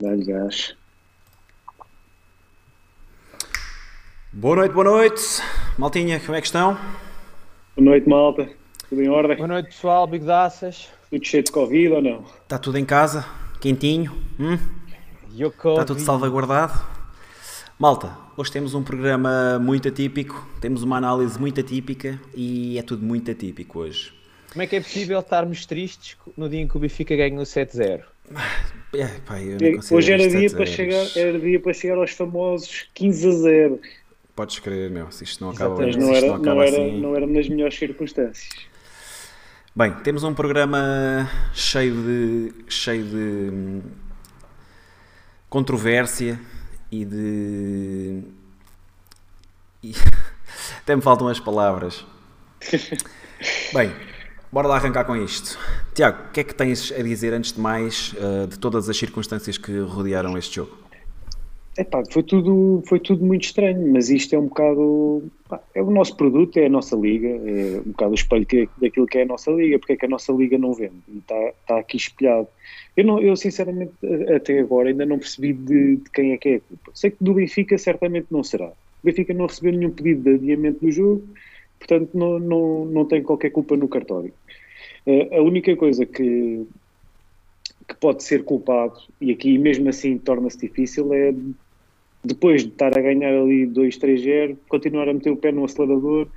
Dá-lhe gás. Boa noite, boa noite. Maltinha, como é que estão? Boa noite, malta. Tudo em ordem? Boa noite, pessoal. Bigdaças. Tudo cheio de Covid ou não? Está tudo em casa? Quentinho? Hum? Está tudo salvaguardado? Malta, hoje temos um programa muito atípico, temos uma análise muito atípica e é tudo muito atípico hoje. Como é que é possível estarmos tristes no dia em que o Benfica ganhou 7-0? É, pá, hoje era dia, para chegar, era dia para chegar aos famosos 15 a 0. Podes crer, meu, se isto não acaba, Mas não era, não, não, era, assim... não era nas melhores circunstâncias. Bem, temos um programa cheio de, cheio de hum, controvérsia e de. E... Até me faltam as palavras. Bem, bora lá arrancar com isto. Tiago, o que é que tens a dizer antes de mais uh, de todas as circunstâncias que rodearam este jogo? Epá, foi tudo, foi tudo muito estranho, mas isto é um bocado. É o nosso produto, é a nossa liga, é um bocado o espelho que, daquilo que é a nossa liga, porque é que a nossa liga não vende e está, está aqui espelhado. Eu, não, eu sinceramente, até agora, ainda não percebi de, de, quem é que é a culpa. Sei que do Benfica certamente não será. O Benfica não recebeu nenhum pedido de adiamento do jogo, portanto não, não, não tem qualquer culpa no cartório. A única coisa que, que pode ser culpado, e aqui mesmo assim torna-se difícil, é depois de estar a ganhar ali 2-3-0, continuar a meter o pé no acelerador,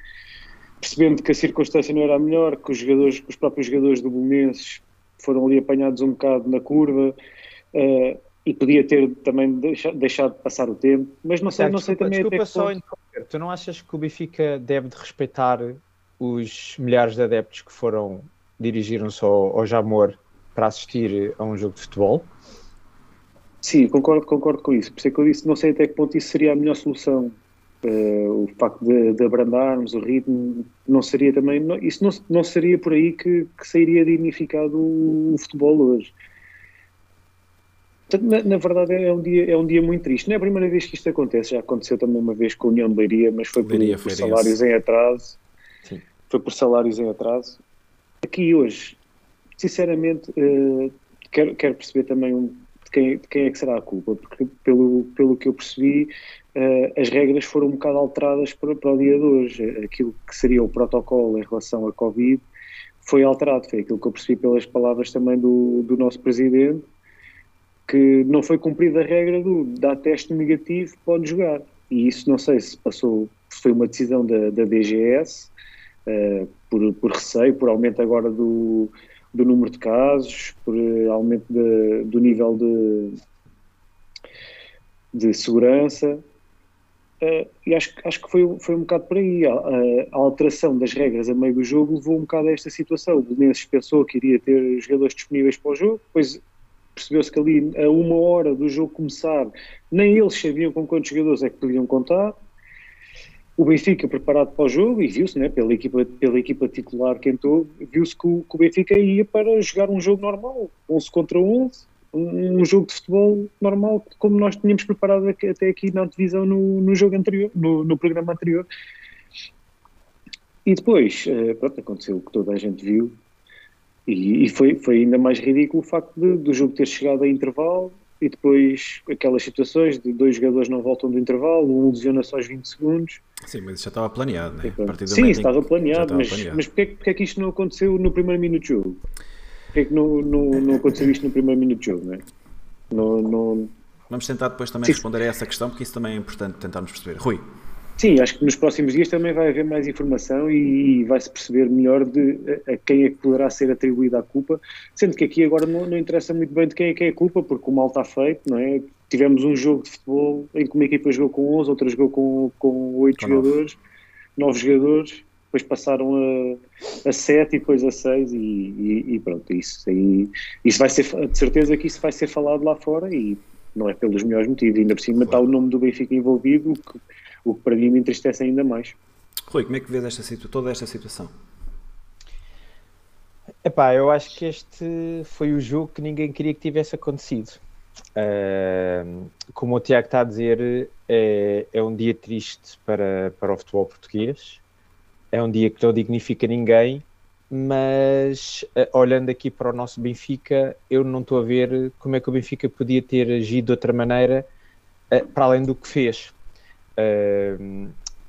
percebendo que a circunstância não era a melhor, que os jogadores, que os próprios jogadores do Bolonenses foram ali apanhados um bocado na curva uh, e podia ter também deixado, deixado passar o tempo, mas não sei, não sei desculpa, também desculpa ponto... tu não achas que o Benfica deve de respeitar os milhares de adeptos que foram dirigiram-se ao, ao Jamor para assistir a um jogo de futebol? Sim, concordo, concordo com isso. Por isso é que eu disse, não sei até que ponto isso seria a melhor solução. Uh, o facto de, de, abrandarmos o ritmo não seria também. Não, isso não, não seria por aí que, que sairia dignificado o, o futebol hoje. Portanto, na, na, verdade é um, dia, é um dia muito triste. Não é a primeira vez que isto acontece, já aconteceu também uma vez com a União de Leiria, mas foi por, Leiria, por salários em atraso. Sim. Foi por salários em atraso. Aqui hoje, sinceramente, uh, quero, quero perceber também um, quem, de quem é que será a culpa, porque pelo, pelo que eu percebi, uh, as regras foram um bocado alteradas para, para o dia de hoje. Aquilo que seria o protocolo em relação à Covid foi alterado, foi aquilo que eu percebi pelas palavras também do, do nosso presidente, que não foi cumprida a regra do dá teste negativo, pode jogar. E isso não sei se passou, foi uma decisão da, da DGS, uh, por, por receio, por aumento agora do, do número de casos, por eh, aumento de, do nível de, de segurança. Uh, e acho, acho que foi, foi um bocado por aí. A, a, alteração das regras a meio do jogo levou um bocado a esta situação. O Belenenses pensou que iria ter jogadores disponíveis para o jogo, depois percebeu-se que ali, a uma hora do jogo começar, nem eles sabiam com quantos jogadores é que podiam contar o Benfica preparado para o jogo e viu-se, né, pela, equipa, pela equipa titular que entrou, viu-se que, que, o Benfica ia para jogar um jogo normal, 11 contra 11, um, um, jogo de futebol normal, como nós tínhamos preparado até aqui na divisão no, no jogo anterior, no, no, programa anterior. E depois, uh, pronto, aconteceu o que toda a gente viu, e, e foi, foi ainda mais ridículo o facto de, do jogo ter chegado a intervalo e depois aquelas situações de dois jogadores não voltam do intervalo, um lesiona só aos 20 segundos. Sim, mas isso já estava planeado, né? Sim, estava planeado, estava mas, planeado. mas porquê, porquê é que isto não aconteceu no primeiro minuto de jogo? Porquê é que não, não, não aconteceu isto no primeiro minuto de jogo, não é? Não, não... Vamos tentar depois também Sim. responder a essa questão, porque isso também é importante tentarmos perceber. Rui. Sim, acho que nos próximos dias também vai haver mais informação e, e vai-se perceber melhor de a, a, quem é que poderá ser atribuída a culpa, sendo que aqui agora não, não, interessa muito bem de quem é que é a culpa, porque o mal está feito, não é? Tivemos um jogo de futebol em que uma equipa jogou com 11, outra jogou com, com 8 com jogadores, 9 jogadores, depois passaram a, a 7 e depois a 6 e, e, e, pronto, isso aí, isso vai ser, de certeza que isso vai ser falado lá fora e não é pelos melhores motivos, ainda por cima claro. está o nome do Benfica envolvido, que o que para mim me entristece ainda mais. Rui, como é que vês esta, toda esta situação? Epá, eu acho que este foi o jogo que ninguém queria que tivesse acontecido. Uh, como o Tiago está a dizer, é, é, um dia triste para, para o futebol português, é um dia que não dignifica ninguém, mas uh, olhando aqui para o nosso Benfica, eu não estou a ver como é que o Benfica podia ter agido de outra maneira uh, para além do que fez.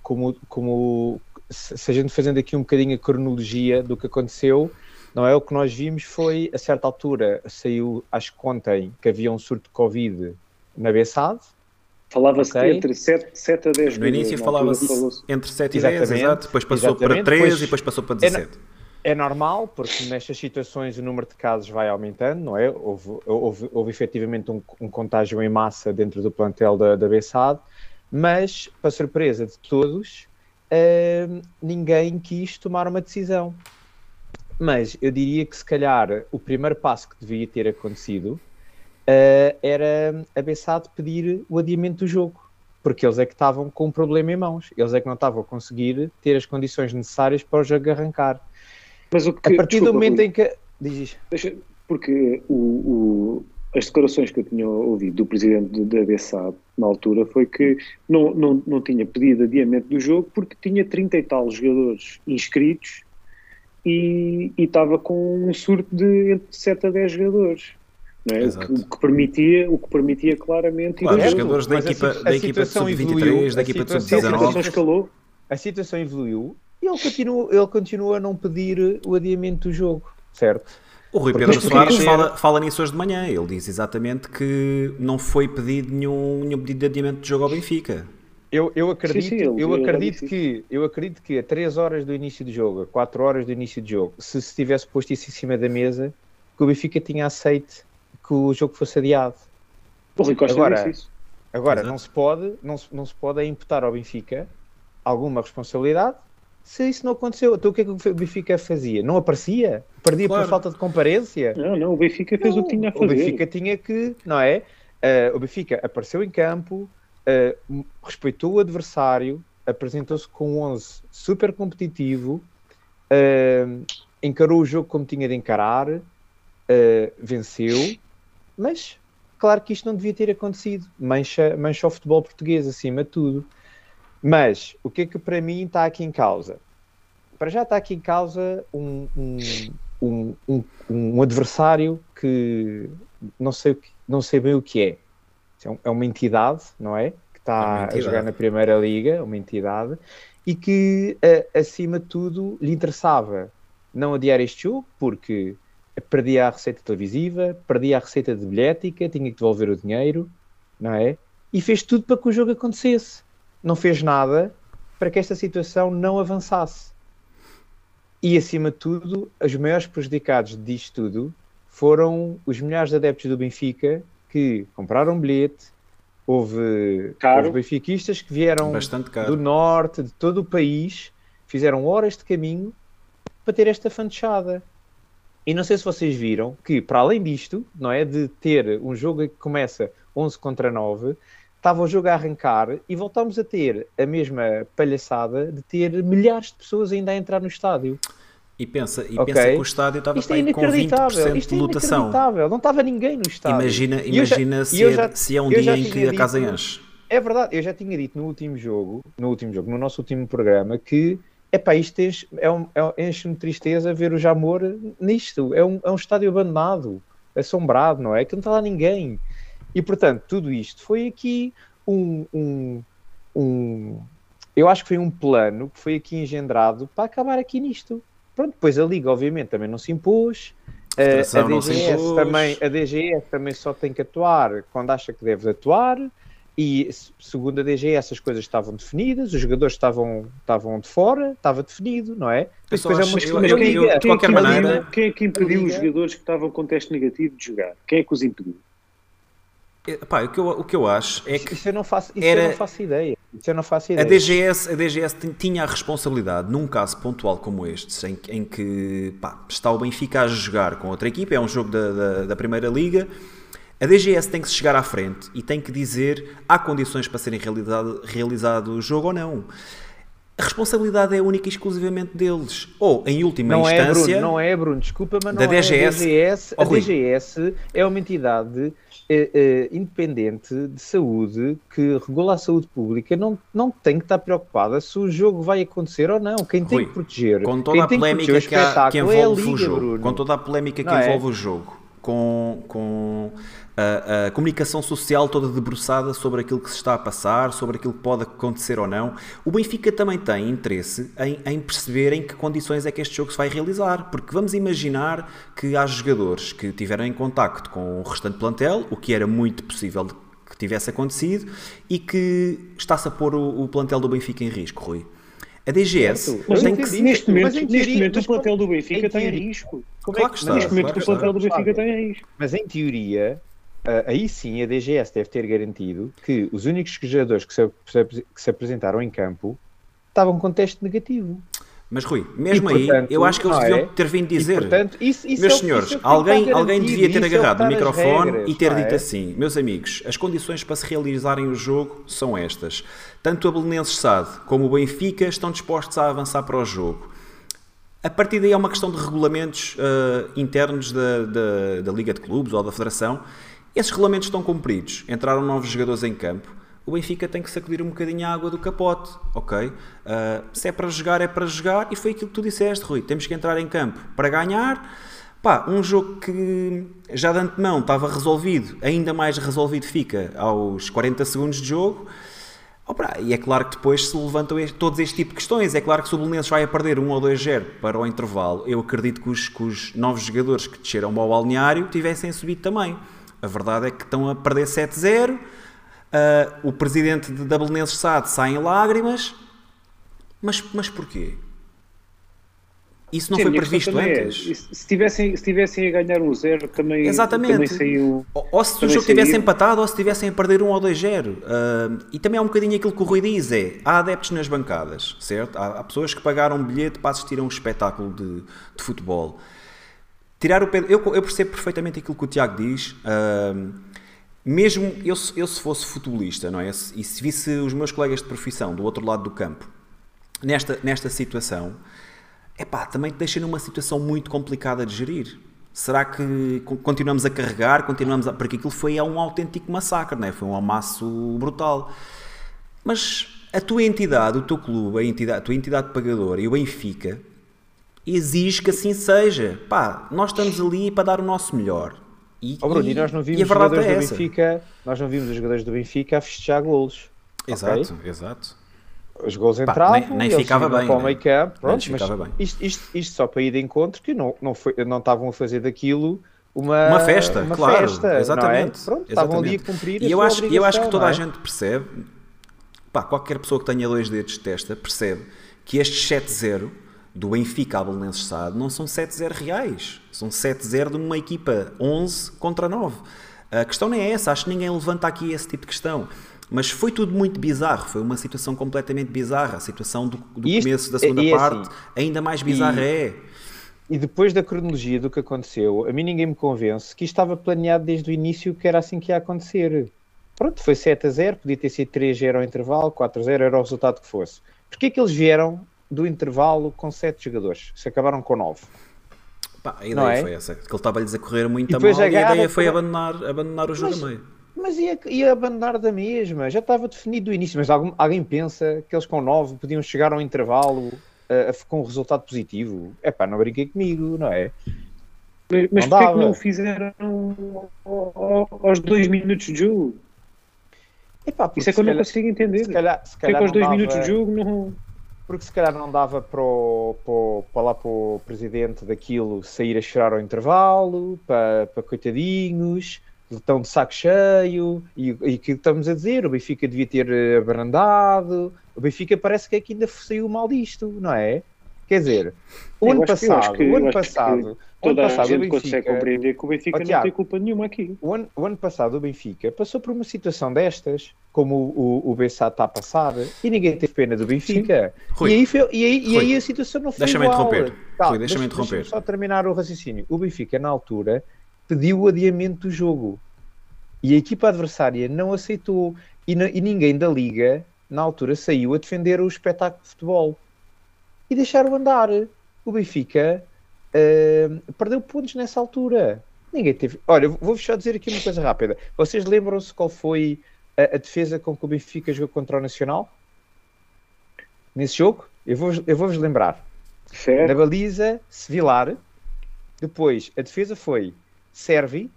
Como, como se a gente fazendo aqui um bocadinho a cronologia do que aconteceu, não é? O que nós vimos foi, a certa altura, saiu, acho que ontem, que havia um surto de Covid na Bessade, Falava-se okay. entre 7, 7 a 10 No início falava-se entre 7 e 10, exato, depois passou Exatamente. para 13 depois, e depois passou para 17. É, é, normal, porque nestas situações o número de casos vai aumentando, não é? Houve, houve, houve efetivamente um, um contágio em massa dentro do plantel da, da BSAD, mas, para surpresa de todos, uh, ninguém quis tomar uma decisão. Mas eu diria que se calhar o primeiro passo que devia ter acontecido uh, era a Bessade pedir o adiamento do jogo, porque eles é que estavam com um problema em mãos, eles é que não estavam a conseguir ter as condições necessárias para o jogo arrancar. Mas o que, a partir desculpa, do momento em que. Diz porque o, o, as declarações que eu tinha ouvido do presidente da BSAD na altura foi que não, não, não tinha pedido adiamento do jogo porque tinha 30 e tal jogadores inscritos e, e estava com um surto de entre 7 a 10 jogadores. É? O, que, o, que, permitia, o que permitia claramente claro, os jogadores da equipa, a, da equipa de sub-23, da equipa de sub-19 a situação evoluiu e ele continua, ele continua a não pedir o adiamento do jogo, certo? O Rui Pedro Soares fala, fala nisso hoje de manhã. Ele diz exatamente que não foi pedido nenhum, nenhum pedido de adiamento de jogo ao Benfica. Eu, eu acredito, sim, sim, eu, acredito que, eu acredito que a 3 horas do início do jogo, a 4 horas do início do jogo, se se tivesse posto isso em cima da mesa, que o Benfica tinha aceito que o jogo fosse adiado. O Rui Costa agora, isso. Agora, não se, pode, não, se, não se pode imputar ao Benfica alguma responsabilidade se isso não aconteceu. Então o que é que o Benfica fazia? Não aparecia? Perdia claro. por falta de comparência? Não, não, o Benfica fez não, o que tinha a fazer. O Benfica tinha que, não é? Uh, o Benfica apareceu em campo, uh, respeitou o adversário, apresentou-se com um 11 super competitivo, uh, encarou o jogo como tinha de encarar, venceu, mas, claro que isto não devia ter acontecido. Mancha, mancha o futebol português acima de tudo. Mas, o que é que para mim está aqui em causa? Para já está aqui em causa um, um, um, um, um adversário que não sei, não sei bem o que é. É, é uma entidade, não é? Que está é a jogar na Primeira Liga, uma entidade, e que, acima de tudo, lhe interessava não adiar este jogo, porque perdia a receita televisiva, perdia a receita de bilhética, tinha que devolver o dinheiro, não é? E fez tudo para que o jogo acontecesse. Não fez nada para que esta situação não avançasse. E acima de tudo, os maiores prejudicados disto tudo foram os milhares de adeptos do Benfica que compraram bilhete. Houve, houve benfiquistas que vieram do norte, de todo o país, fizeram horas de caminho para ter esta fanchada. E não sei se vocês viram que, para além disto, não é, de ter um jogo que começa 11 contra 9, estava o jogo a arrancar e voltámos a ter a mesma palhaçada de ter milhares de pessoas ainda a entrar no estádio. E pensa, e okay. pensa que o estádio estava Isto é com 20% Isto é de lotação. Não estava ninguém no estádio. Imagina, imagina já, se, é, já, se é um dia em que dito, a casa enche. É verdade, eu já tinha dito no último jogo, no último jogo, no nosso último programa, que Epá, isto enche, é um, é, enche-me tristeza ver o Jamor nisto. É um, é um estádio abandonado, assombrado, não é? Que não está lá ninguém. E portanto, tudo isto foi aqui um, um, um, Eu acho que foi um plano que foi aqui engendrado para acabar aqui nisto. Pronto, depois a Liga, obviamente, também não se impôs. A, a, DGS também, a DGS também só tem que atuar quando acha que deve atuar e segundo a DG essas coisas estavam definidas, os jogadores estavam, estavam de fora, estava definido, não é? Depois é uma questão quem, de qualquer maneira. Quem é que impediu os jogadores que estavam com teste negativo de jogar? Quem é que os impediu? Pá, o, que eu, o que eu acho é que. Isso eu não faço, isso era... não faço ideia. Isso eu não faço ideia. A DGS, a DGS tinha a responsabilidade, num caso pontual como este, em, em que pá, está o Benfica a jogar com outra equipa, é um jogo da, da, da Primeira Liga a DGS tem que chegar à frente e tem que dizer há condições para serem realizado, realizado o jogo ou não. A responsabilidade é única e exclusivamente deles. Ou, em última não instância. É, Bruno, não é, Bruno, desculpa, mas da não DGS, é. A DGS, oh, a DGS é uma entidade é, é, independente de saúde que regula a saúde pública. Não, não tem que estar preocupada se o jogo vai acontecer ou não. Quem tem Rui, que proteger. Com toda a polémica que, envolve é Liga, o jogo. Bruno. Com toda a polémica que não envolve é? o jogo. Com. com a, a, comunicação social toda debruçada sobre aquilo que se está a passar, sobre aquilo que pode acontecer ou não. O Benfica também tem interesse em, em perceber em que condições é que este jogo se vai realizar, porque vamos imaginar que há jogadores que tiveram em contacto com o restante plantel, o que era muito possível que tivesse acontecido, e que está-se a pôr o, o plantel do Benfica em risco, Rui. A DGS mas tem que neste momento, teoria, neste momento o plantel do Benfica tem risco. Como claro é que está, neste momento claro o plantel do Benfica tem. Mas em teoria, Uh, aí sim a DGS deve ter garantido que os únicos jogadores que se, que se apresentaram em campo estavam com teste negativo. Mas Rui, mesmo e, portanto, aí, eu acho que eles deviam é? ter vindo dizer, e, portanto, isso, isso meus é, senhores, isso é alguém, alguém devia ter é agarrado é o microfone regras, e ter dito é? assim, meus amigos, as condições para se realizarem o jogo são estas. Tanto a Belenenses SAD como o Benfica estão dispostos a avançar para o jogo. A partir daí é uma questão de regulamentos uh, internos da, da, da Liga de Clubes ou da Federação esses regulamentos estão cumpridos, entraram novos jogadores em campo, o Benfica tem que sacudir um bocadinho a água do capote, ok? Uh, se é para jogar, é para jogar, e foi aquilo que tu disseste, Rui. Temos que entrar em campo para ganhar. Pá, um jogo que já de antemão estava resolvido, ainda mais resolvido fica aos 40 segundos de jogo. Opa, e é claro que depois se levantam este, todos este tipo de questões. É claro que se o Belenenses vai a perder 1 ou 2-0 para o intervalo, eu acredito que os, que os novos jogadores que desceram ao balneário tivessem subido também. A verdade é que estão a perder 7-0. Uh, o presidente de Belenenses SAD sai em lágrimas. Mas, mas porquê? Isso não Sim, foi previsto é, antes? É, se, tivessem, se tivessem a ganhar um zero, também, Exatamente. também saiu. Ou, ou se o jogo tivesse saiu. empatado, ou se tivessem a perder um ou dois zero. Uh, e também há um bocadinho aquilo que o Rui diz: é há adeptos nas bancadas, certo? Há, há pessoas que pagaram um bilhete para assistir a um espetáculo de, de futebol tirar o pé. Eu, eu percebo perfeitamente aquilo que o Tiago diz. Uh, mesmo eu, eu, se fosse futebolista, não é? E se visse os meus colegas de profissão do outro lado do campo nesta, nesta situação, é pá, também te deixa numa situação muito complicada de gerir. Será que continuamos a carregar, continuamos a. Porque aquilo foi um autêntico massacre, não é? Foi um amasso brutal. Mas a tua entidade, o teu clube, a, entidade, a tua entidade pagadora e o Benfica exige que assim seja. Pá, nós estamos ali para dar o nosso melhor. E, oh, Bruno, e, nós não vimos os jogadores é do Benfica, nós não vimos os jogadores do Benfica a festejar golos. Exato, okay? exato. Os gols entravam, Pá, nem, nem ficava bem. Para o meio campo, pronto, mas. Isto, isto, isto, só para ir de encontro que não, não, foi, não estavam a fazer daquilo uma, uma festa, uma claro, festa, exatamente. É? Pronto, exatamente. estavam ali a cumprir e eu acho, eu acho que toda é? a gente percebe, pá, qualquer pessoa que tenha dois dedos de testa percebe que este 7-0 do Benfica a Belenenses SAD não são 7-0 reais, são 7-0 de uma equipa 11 contra 9. A questão não é essa, acho que ninguém levanta aqui esse tipo de questão. Mas foi tudo muito bizarro, foi uma situação completamente bizarra. A situação do, do isto, começo da segunda é parte, assim, ainda mais bizarra e, é. E depois da cronologia do que aconteceu, a mim ninguém me convence que estava planeado desde o início que era assim que ia acontecer. Pronto, foi 7 a 0, podia ter sido 3 a 0 ao intervalo, 4 a 0 era o resultado que fosse. Porquê é que eles vieram do intervalo com 7 jogadores, se acabaram com 9. Pá, a ideia é? foi essa, que ele estava-lhes a correr muito a mal e a ideia foi abandonar, abandonar o jogo mas, meio. Mas ia, ia abandonar da mesma, já estava definido do início, mas algum, alguém pensa que eles com 9 podiam chegar ao intervalo uh, com um resultado positivo? É pá, não brinquei comigo, não é? Mas, mas porquê que não o fizeram aos 2 minutos de jogo? Epá, Isso é que eu não consigo entender. Se calhar, se calhar aos 2 minutos de jogo não porque se calhar não dava para, o, para, para lá para o presidente daquilo sair a chorar ao intervalo, para, para coitadinhos, estão de saco cheio, e, e que estamos a dizer, o Benfica devia ter eh, abrandado, o Benfica parece que é que ainda saiu mal disto, não é? Quer dizer, o ano passado, o ano passado, toda ano passado, a gente Benfica, consegue compreender que o Benfica oh, Tiago, não tem culpa nenhuma aqui. O ano, o ano, passado o Benfica passou por uma situação destas, como o, o, o Bessá está a passar, e ninguém teve pena do Benfica. Rui, e, aí foi, e, aí, e aí a situação não foi deixa-me interromper. Calma, deixa-me interromper. Deixa só terminar o raciocínio. O Benfica, na altura, pediu o adiamento do jogo. E a equipa adversária não aceitou. E, e ninguém da Liga na altura, saiu a defender o espetáculo de futebol e deixaram andar. O Benfica uh, perdeu pontos nessa altura. Ninguém teve. Olha, vou só dizer aqui uma coisa rápida. Vocês lembram-se qual foi a, a, defesa com que o Benfica jogou contra o Nacional? Nesse jogo? Eu vou-vos eu vou lembrar. Certo. Na baliza, Sevilar. Depois, a defesa foi Servi,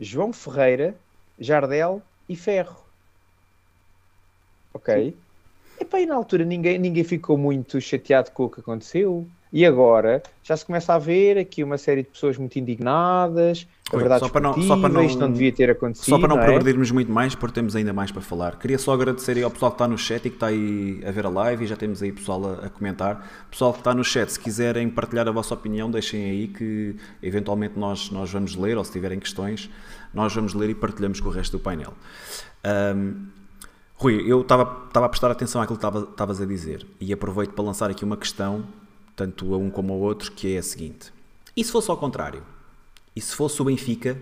João Ferreira, Jardel e Ferro. Ok? Sim. Epá, e na altura ninguém, ninguém ficou muito chateado com o que aconteceu. E agora já se começa a ver aqui uma série de pessoas muito indignadas, a verdade só para não, só para não, isto não devia ter acontecido. Só para não, não é? progredirmos muito mais, porque temos ainda mais para falar. Queria só agradecer ao pessoal que está no chat e que está aí a ver a live e já temos aí pessoal a, a comentar. Pessoal que está no chat, se quiserem partilhar a vossa opinião, deixem aí que eventualmente nós, nós vamos ler, ou se tiverem questões, nós vamos ler e partilhamos com o resto do painel. Um, Rui, eu estava a prestar atenção àquilo que estavas a dizer e aproveito para lançar aqui uma questão, tanto a um como ao outro, que é a seguinte: e se fosse ao contrário? E se fosse o Benfica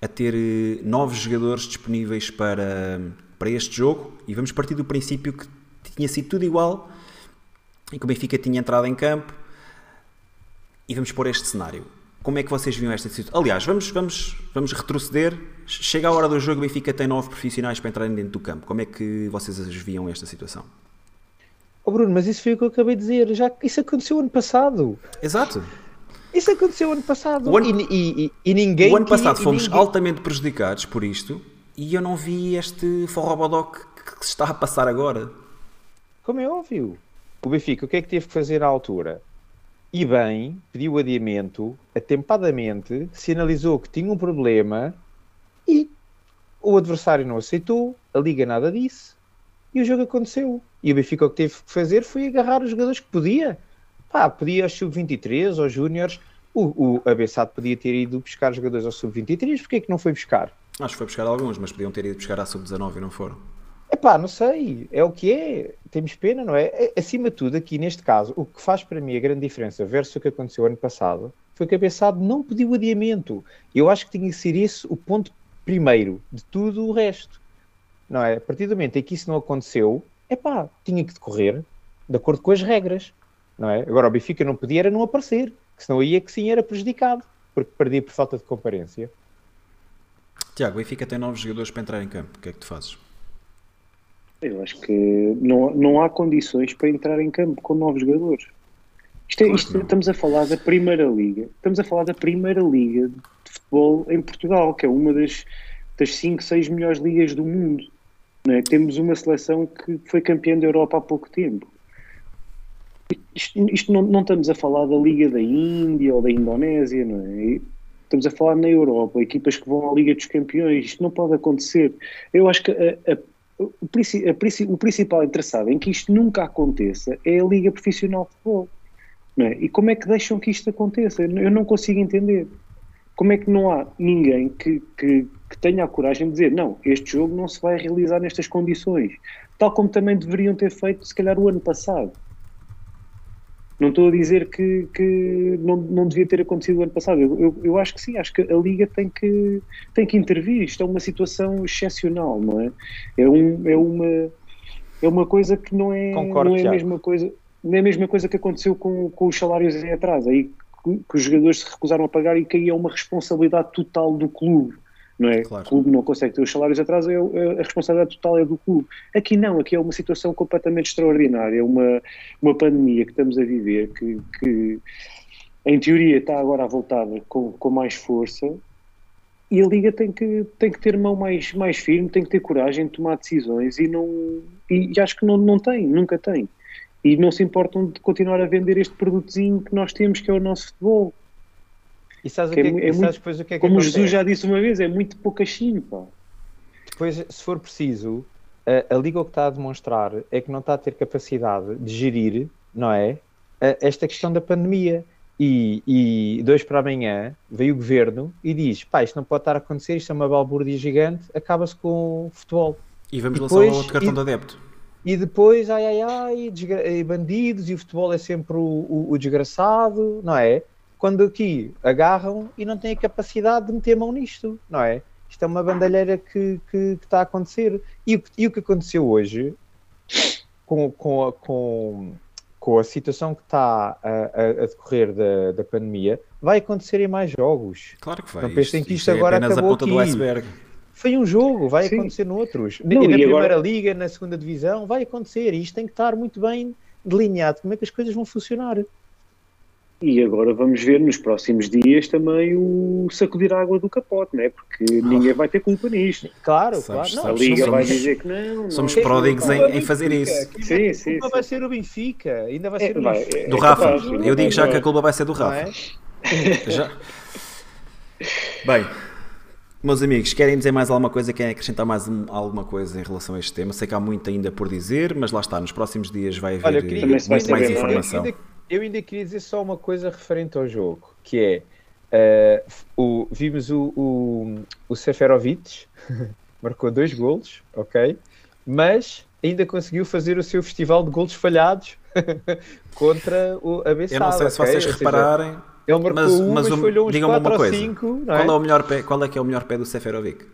a ter eh, novos jogadores disponíveis para, para este jogo? E vamos partir do princípio que tinha sido tudo igual e que o Benfica tinha entrado em campo e vamos pôr este cenário. Como é que vocês viam esta situação? Aliás, vamos, vamos, vamos retroceder. Chega a hora do jogo, o Benfica tem nove profissionais para entrarem dentro do campo. Como é que vocês viam esta situação? Oh Bruno, mas isso foi o que eu acabei de dizer. Já, isso aconteceu ano passado. Exato. Isso aconteceu ano passado. Ano, e, e, e, ninguém. O ano passado que, fomos ninguém... altamente prejudicados por isto e eu não vi este forrobodó que, que se está a passar agora. Como é óbvio. O Benfica, o que é que teve que fazer à altura? e bem, pediu adiamento, atempadamente, sinalizou que tinha um problema e o adversário não aceitou, a Liga nada disse e o jogo aconteceu. E o Benfica o que teve que fazer foi agarrar os jogadores que podia. Pá, podia aos sub-23, aos júniores. O, o Abessado podia ter ido buscar jogadores ao sub-23, porque é que não foi buscar? Acho que foi buscar alguns, mas podiam ter ido buscar à sub-19 e não foram. Epá, não sei, é o que é, temos pena, não é? Acima de tudo, aqui neste caso, o que faz para mim a grande diferença versus o que aconteceu ano passado foi que a Bessado não pediu adiamento. Eu acho que tinha que ser esse o ponto primeiro de tudo o resto, não é? A partir do momento em que isso não aconteceu, epá, tinha que decorrer de acordo com as regras, não é? Agora o Benfica não podia era não aparecer, que senão ia que sim era prejudicado, porque perdia por falta de comparência. Tiago, o Benfica tem novos jogadores para entrar em campo, o que é que tu fazes? Eu acho que não, não há condições para entrar em campo com novos jogadores. Isto é, isto, estamos a falar da Primeira Liga. Estamos a falar da Primeira Liga de futebol em Portugal, que é uma das, das 5, 6 melhores ligas do mundo. É? Temos uma seleção que foi campeã da Europa há pouco tempo. Isto, isto não, não, estamos a falar da Liga da Índia ou da Indonésia, não é? Estamos a falar na Europa, equipas que vão à Liga dos Campeões. Isto não pode acontecer. Eu acho que a, a o, o, principal interessado em que isto nunca aconteça é a Liga Profissional de Futebol. É? E como é que deixam que isto aconteça? Eu não consigo entender. Como é que não há ninguém que, que, que tenha a coragem de dizer não, este jogo não se vai realizar nestas condições, tal como também deveriam ter feito, se calhar, o ano passado. Não estou a dizer que, que não, não devia ter acontecido o ano passado. Eu, eu, eu, acho que sim, acho que a Liga tem que, tem que intervir. Isto é uma situação excepcional, não é? É, um, é, uma, é uma coisa que não é, Concordo, não é a mesma coisa. Não é a mesma coisa que aconteceu com, com os salários em atrás, aí que, os jogadores se recusaram a pagar e que aí é uma responsabilidade total do clube não é? Claro. O clube não consegue ter os salários atrás, é, é, a responsabilidade total é do clube. Aqui não, aqui é uma situação completamente extraordinária, é uma, uma pandemia que estamos a viver, que, que em teoria está agora a voltar com, com mais força, e a Liga tem que, tem que ter mão mais, mais firme, tem que ter coragem de tomar decisões e não e acho que não, não tem, nunca tem. E não se importam de continuar a vender este produtozinho que nós temos, que é o nosso futebol. E sabes, que o, que é, é, é muito, depois o que é que Como acontece? Jesus já disse uma vez, é muito poucachinho, pá. Depois, se for preciso, a, a Liga o que está a demonstrar é que não está a ter capacidade de gerir, não é? esta questão da pandemia. E, e dois para amanhã veio o governo e diz: pá, isto não pode estar a acontecer, isto é uma balbúrdia gigante, acaba-se com o futebol. E vamos e depois, lançar outro cartão e, de adepto. E depois, ai ai ai, bandidos, e o futebol é sempre o, o, o desgraçado, não é? quando aqui agarram e não têm a capacidade de meter mão nisto, não é? Isto é uma bandalheira que, que, que está a acontecer. E, e, o que aconteceu hoje com, com, a, com, com a situação que está a, a, a decorrer da, da pandemia, vai acontecer em mais jogos. Claro que vai. Não pensem que isto, é agora a acabou aqui. Foi um jogo, vai Sim. acontecer noutros. Não, e na Primeira agora- Liga, na Segunda Divisão, vai acontecer. E isto tem que estar muito bem delineado. Como é que as coisas vão funcionar? E agora vamos ver nos próximos dias também o sacudir a água do capote, não é? Porque ninguém vai ter culpa nisto. Claro, Sabes, claro. Não, A Liga somos- vai dizer que não. não. somos Quem- pródigos em- em fazer Benfica? isso. Sim, vai- sim, culpa sim. vai ser o Benfica. Ainda vai É, ser o vai, é Do Rafa. capaz, Eu digo já que a culpa vai ser do não Rafa. é? Já. Bem, meus amigos, querem dizer mais alguma coisa? Querem acrescentar mais um- alguma coisa em relação a este tema? Sei que há muito ainda por dizer, mas lá está, nos próximos dias vai haver Olha, queria, muito mais saber informação. Eu ainda, eu ainda queria dizer só uma coisa referente ao jogo, que é eh, o, vimos o, o, o Seferovic, marcou dois golos, ok? Mas ainda conseguiu fazer o seu festival de golos falhados contra o a Eu não sei se vocês repararem, ele marcou mas- um, mas mas, o- falhou uns digam-me 4 uma ou coisa. 5, não qual é? é o melhor pé, qual é que é o melhor pé do Seferovic?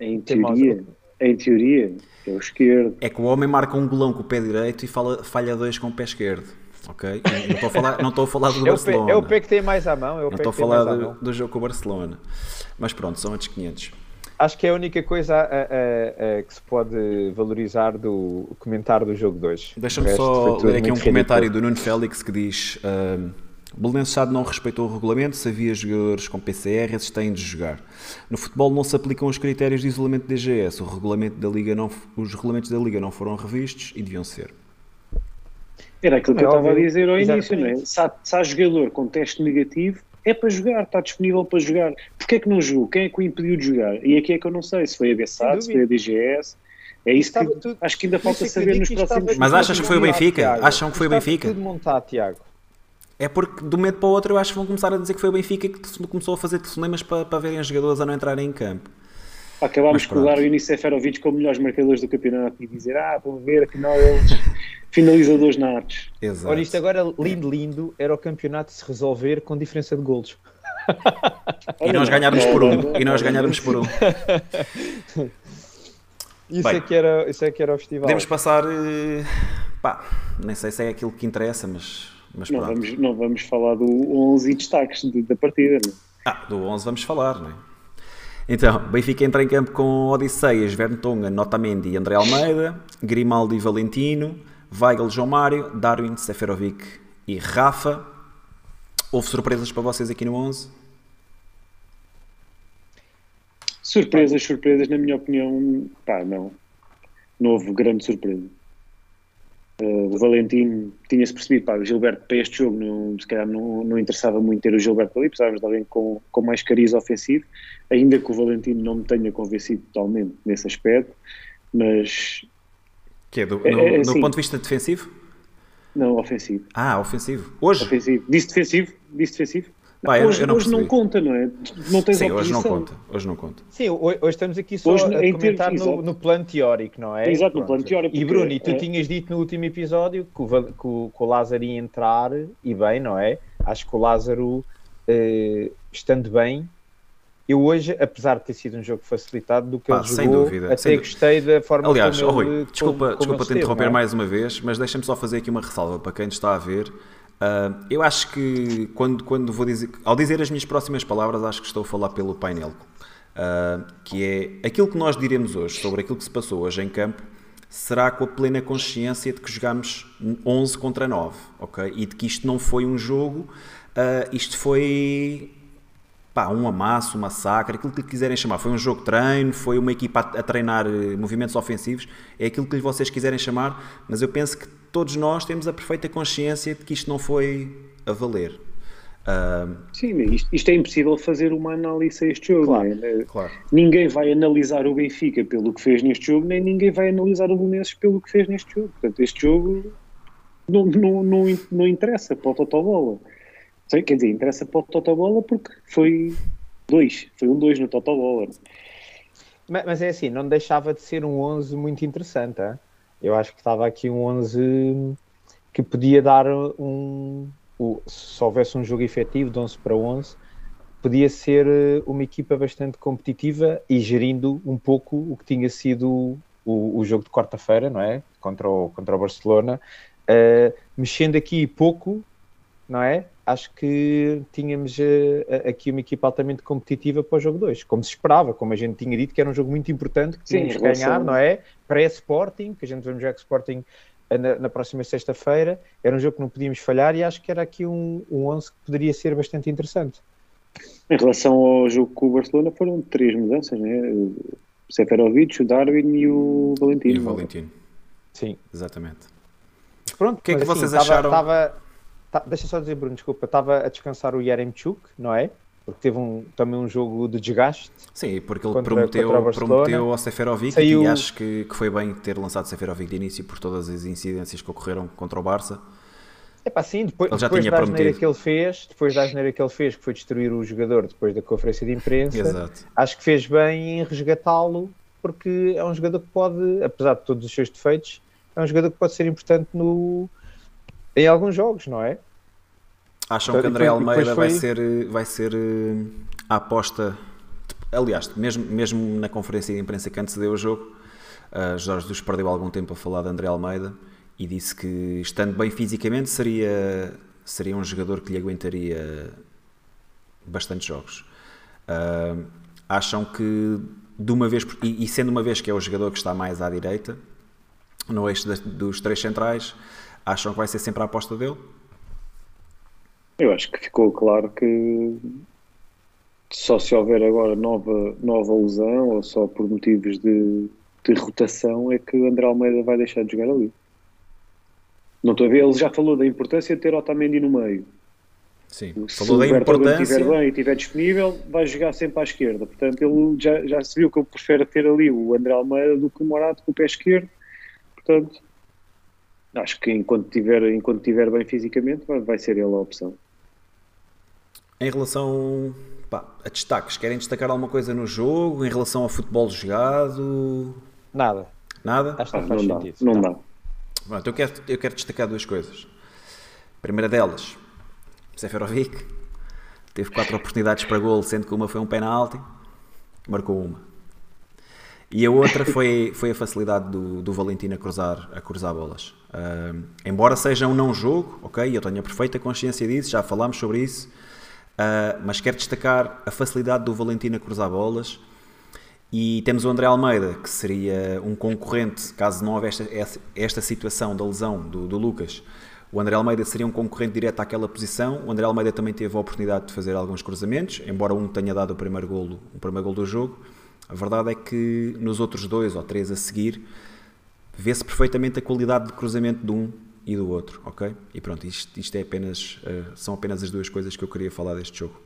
Em teoria, em teoria, é o esquerdo. É que o homem marca um golão com o pé direito e fala- falha dois com o pé esquerdo. Ok? Não estou a falar, não estou a falar do É o, pé, Barcelona. é o pé que tem mais à mão. É o Não pé estou a falar do, do jogo com o Barcelona. Mas pronto, são outros 500. Acho que é a única coisa a- a- a- a que se pode valorizar do comentário do jogo 2. Deixa-me só ler aqui um comentário do Nuno Félix que diz: ahm, O Belenenses Sado não respeitou o regulamento, se havia jogadores com PCR, esses têm de jogar. No futebol não se aplicam os critérios de isolamento DGS, o regulamento da Liga não, os regulamentos da Liga não foram revistos e deviam ser. Era aquilo que É eu estava a dizer ao início, Exatamente. não é? Se há, se há jogador com teste negativo, é para jogar, está disponível para jogar. Porquê é que não jogou? Quem é que o impediu de jogar? E aqui é que eu não sei, se foi a BSAD, se foi a DGS. É isso que Estava tudo- acho que ainda falta saber nos próximos Mas achas que foi o Benfica? Tiago. Acham que foi o Benfica? tudo montado, Tiago. É porque de um momento para o outro eu acho que vão começar a dizer que foi o Benfica que começou a fazer telefonemas para, para verem os jogadores a não entrarem em campo. Acabámos pronto. colar o Unicef Ferovic como melhores marcadores do campeonato e dizer, ah, vão ver, afinal eles finalizadores natos. Exato. Olha, isto agora, lindo, lindo, era o campeonato se resolver com diferença de golos. E nós ganháramos por um. E nós ganháramos por um. Isso, Bem. é que era, isso é que era o festival. Podemos passar. eh, Pá, nem sei se é aquilo que interessa, mas, mas Não pronto. vamos, não vamos falar do 11 e destaques de- da partida, não é? Ah, do 11 vamos falar, não é? Então, Benfica entra em campo com Odisseias, Vertonga, Notamendi, André Almeida, Grimaldi e Valentino, Weigl, João Mário, Darwin, Seferovic e Rafa. Houve surpresas para vocês aqui no 11? Surpresas, surpresas, na minha opinião, pá, não. Não houve grande surpresa. Uh, o Valentino tinha-se percebido, pá, o Gilberto para este jogo não, se calhar não, não interessava muito ter o Gilberto ali, precisávamos de alguém com, com mais cariz ofensivo, ainda que o Valentino não me tenha convencido totalmente nesse aspecto, mas Que é, do, É, no, é, no sim. ponto de vista defensivo? não ofensivo. Ah, ofensivo. Hoje? Ofensivo. Disse defensivo? Disse defensivo? Pá, hoje eu não hoje não conta, não é? Não tens Sim, hoje não conta. Hoje não conta. Sim, hoje, hoje estamos aqui só Hoje, a comentar termos- no, no plano teórico, não é? Exato, no Pronto. plano teórico, E Bruno, e tu é- tinhas dito no último episódio que o, que o, que o Lázaro ia entrar, e bem, não é? Acho que o Lázaro, eh, estando bem, eu hoje, apesar de ter sido um jogo facilitado do que Pá, ele sem jogou, dúvida, até sem gostei da forma Aliás, como ele... Rui, desculpa, como desculpa te esteve, interromper é? mais uma vez, mas deixa-me só fazer aqui uma ressalva para quem está a ver. Ah, eu acho que quando, quando vou dizer, ao dizer as minhas próximas palavras, acho que estou a falar pelo painel, Ah, que é aquilo que nós diremos hoje sobre aquilo que se passou hoje em campo, será com a plena consciência de que jogámos 11 contra 9, ok? E de que isto não foi um jogo, ah, isto foi pá, um amasso, um massacre, aquilo que lhe quiserem chamar. Foi um jogo de treino, foi uma equipa a, a treinar eh, movimentos ofensivos, é aquilo que vocês quiserem chamar, mas eu penso que todos nós temos a perfeita consciência de que isto não foi a valer. Ah, Sim, isto, isto é impossível fazer uma análise a este jogo. Claro, não é? claro. Ninguém vai analisar o Benfica pelo que fez neste jogo, nem ninguém vai analisar o Belenenses pelo que fez neste jogo. Portanto, este jogo não, não, não, não interessa para o Totobola. Sei, Quer dizer, interessa para o Totobola porque foi dois, foi um dois no Totobola. Ma- Mas é assim, não deixava de ser um 11 muito interessante. hã? Eu acho que estava aqui um 11 que podia dar um. o- se houvesse um jogo efetivo de 11 para 11, podia ser eh, uma equipa bastante competitiva e gerindo um pouco o que tinha sido o, o jogo de quarta-feira, não é? Contra o, contra o Barcelona, uh, mexendo aqui pouco, não é? Acho que tínhamos uh, aqui uma equipa altamente competitiva para o jogo 2, como se esperava, como a gente tinha dito, que era um jogo muito importante que tínhamos que ganhar, não é? Pré-Sporting, que a gente vamos jogar com Sporting na, na, próxima sexta-feira, era um jogo que não podíamos falhar e acho que era aqui um, um 11 que poderia ser bastante interessante. Em relação ao jogo com o Barcelona, foram três mudanças, né? O Seferovic, o Darwin e o Valentino. E o Valentino. Sim. Exatamente. Pronto, o que é que assim, vocês acharam? Tava, tava, deixa só dizer, Bruno, desculpa, estava a descansar o Yaremchuk, não é? Porque teve um, também um jogo de desgaste. Sim, porque ele contra, prometeu, contra prometeu ao Seferovic Saiu... e acho que, que foi bem ter lançado Seferovic de início por todas as incidências que ocorreram contra o Barça. É pá, sim, depois, ele já depois tinha da asneira que ele fez, depois da asneira que ele fez, que foi destruir o jogador depois da conferência de imprensa, Exato. acho que fez bem em resgatá-lo, porque é um jogador que pode, apesar de todos os seus defeitos, é um jogador que pode ser importante no, em alguns jogos, não é? Acham que André Almeida foi... vai ser, vai ser eh, a aposta. Aliás, mesmo, mesmo na conferência de imprensa que antecedeu o jogo, uh, Jorge dos perdeu algum tempo a falar de André Almeida e disse que, estando bem fisicamente, seria, seria um jogador que lhe aguentaria bastantes jogos. Uh, acham que, de uma vez, e, e, sendo uma vez que é o jogador que está mais à direita, no eixo dos três centrais, acham que vai ser sempre a aposta dele? Eu acho que ficou claro que só se houver agora nova, nova lesão ou só por motivos de, de rotação é que o André Almeida vai deixar de jogar ali. Não estou a ver, ele já falou da importância de ter Otamendi no meio. Sim, se falou da importância. estiver bem e estiver disponível, vai jogar sempre à esquerda. Portanto, ele já, já se viu que ele prefere ter ali o André Almeida do que o Morato com o pé esquerdo. Portanto, acho que enquanto tiver, enquanto tiver bem fisicamente, vai, vai ser ele a opção. Em relação pá, a destaques, querem destacar alguma coisa no jogo? Em relação ao futebol jogado? Nada. Nada? Acho que não, ah, faz não sentido. Dá, não, dá. Pronto, eu quero, eu quero destacar duas coisas. A primeira delas, Seferovic teve quatro oportunidades para gol, sendo que uma foi um penalti, marcou uma. E a outra foi, foi a facilidade do, do Valentino a cruzar, a cruzar bolas. Uh, embora seja um não jogo, ok, eu tenho a perfeita consciência disso, já falámos sobre isso, uh, mas quero destacar a facilidade do Valentino a cruzar bolas. E temos o André Almeida, que seria um concorrente, caso não houvesse esta, esta situação da lesão do, do, Lucas. O André Almeida seria um concorrente direto àquela posição. O André Almeida também teve a oportunidade de fazer alguns cruzamentos, embora um tenha dado o primeiro golo, o primeiro golo do jogo. A verdade é que nos outros dois ou três a seguir vê-se perfeitamente a qualidade de cruzamento de um e do outro, ok? E pronto, isto, isto é apenas, uh, são apenas as duas coisas que eu queria falar deste jogo.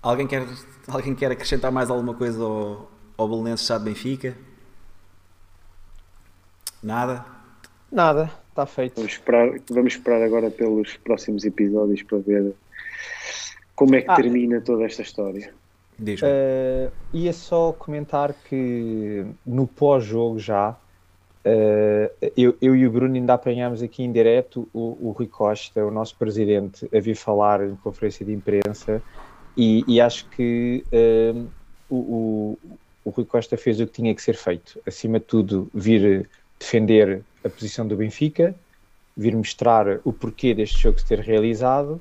Alguém quer, alguém quer acrescentar mais alguma coisa ao, ao Belenenses Chá de Benfica? Nada? Nada, está feito. Vamos esperar, vamos esperar agora pelos próximos episódios para ver como é que ah, termina toda esta história. Uh, ia só comentar que no pós-jogo já Uh, eu, eu, e o Bruno ainda apanhámos aqui em direto o, o Rui Costa, o nosso presidente, a vir falar em conferência de imprensa e, e acho que uh, o, o, o, Rui Costa fez o que tinha que ser feito. Acima de tudo, vir defender a posição do Benfica, vir mostrar o porquê deste jogo se ter realizado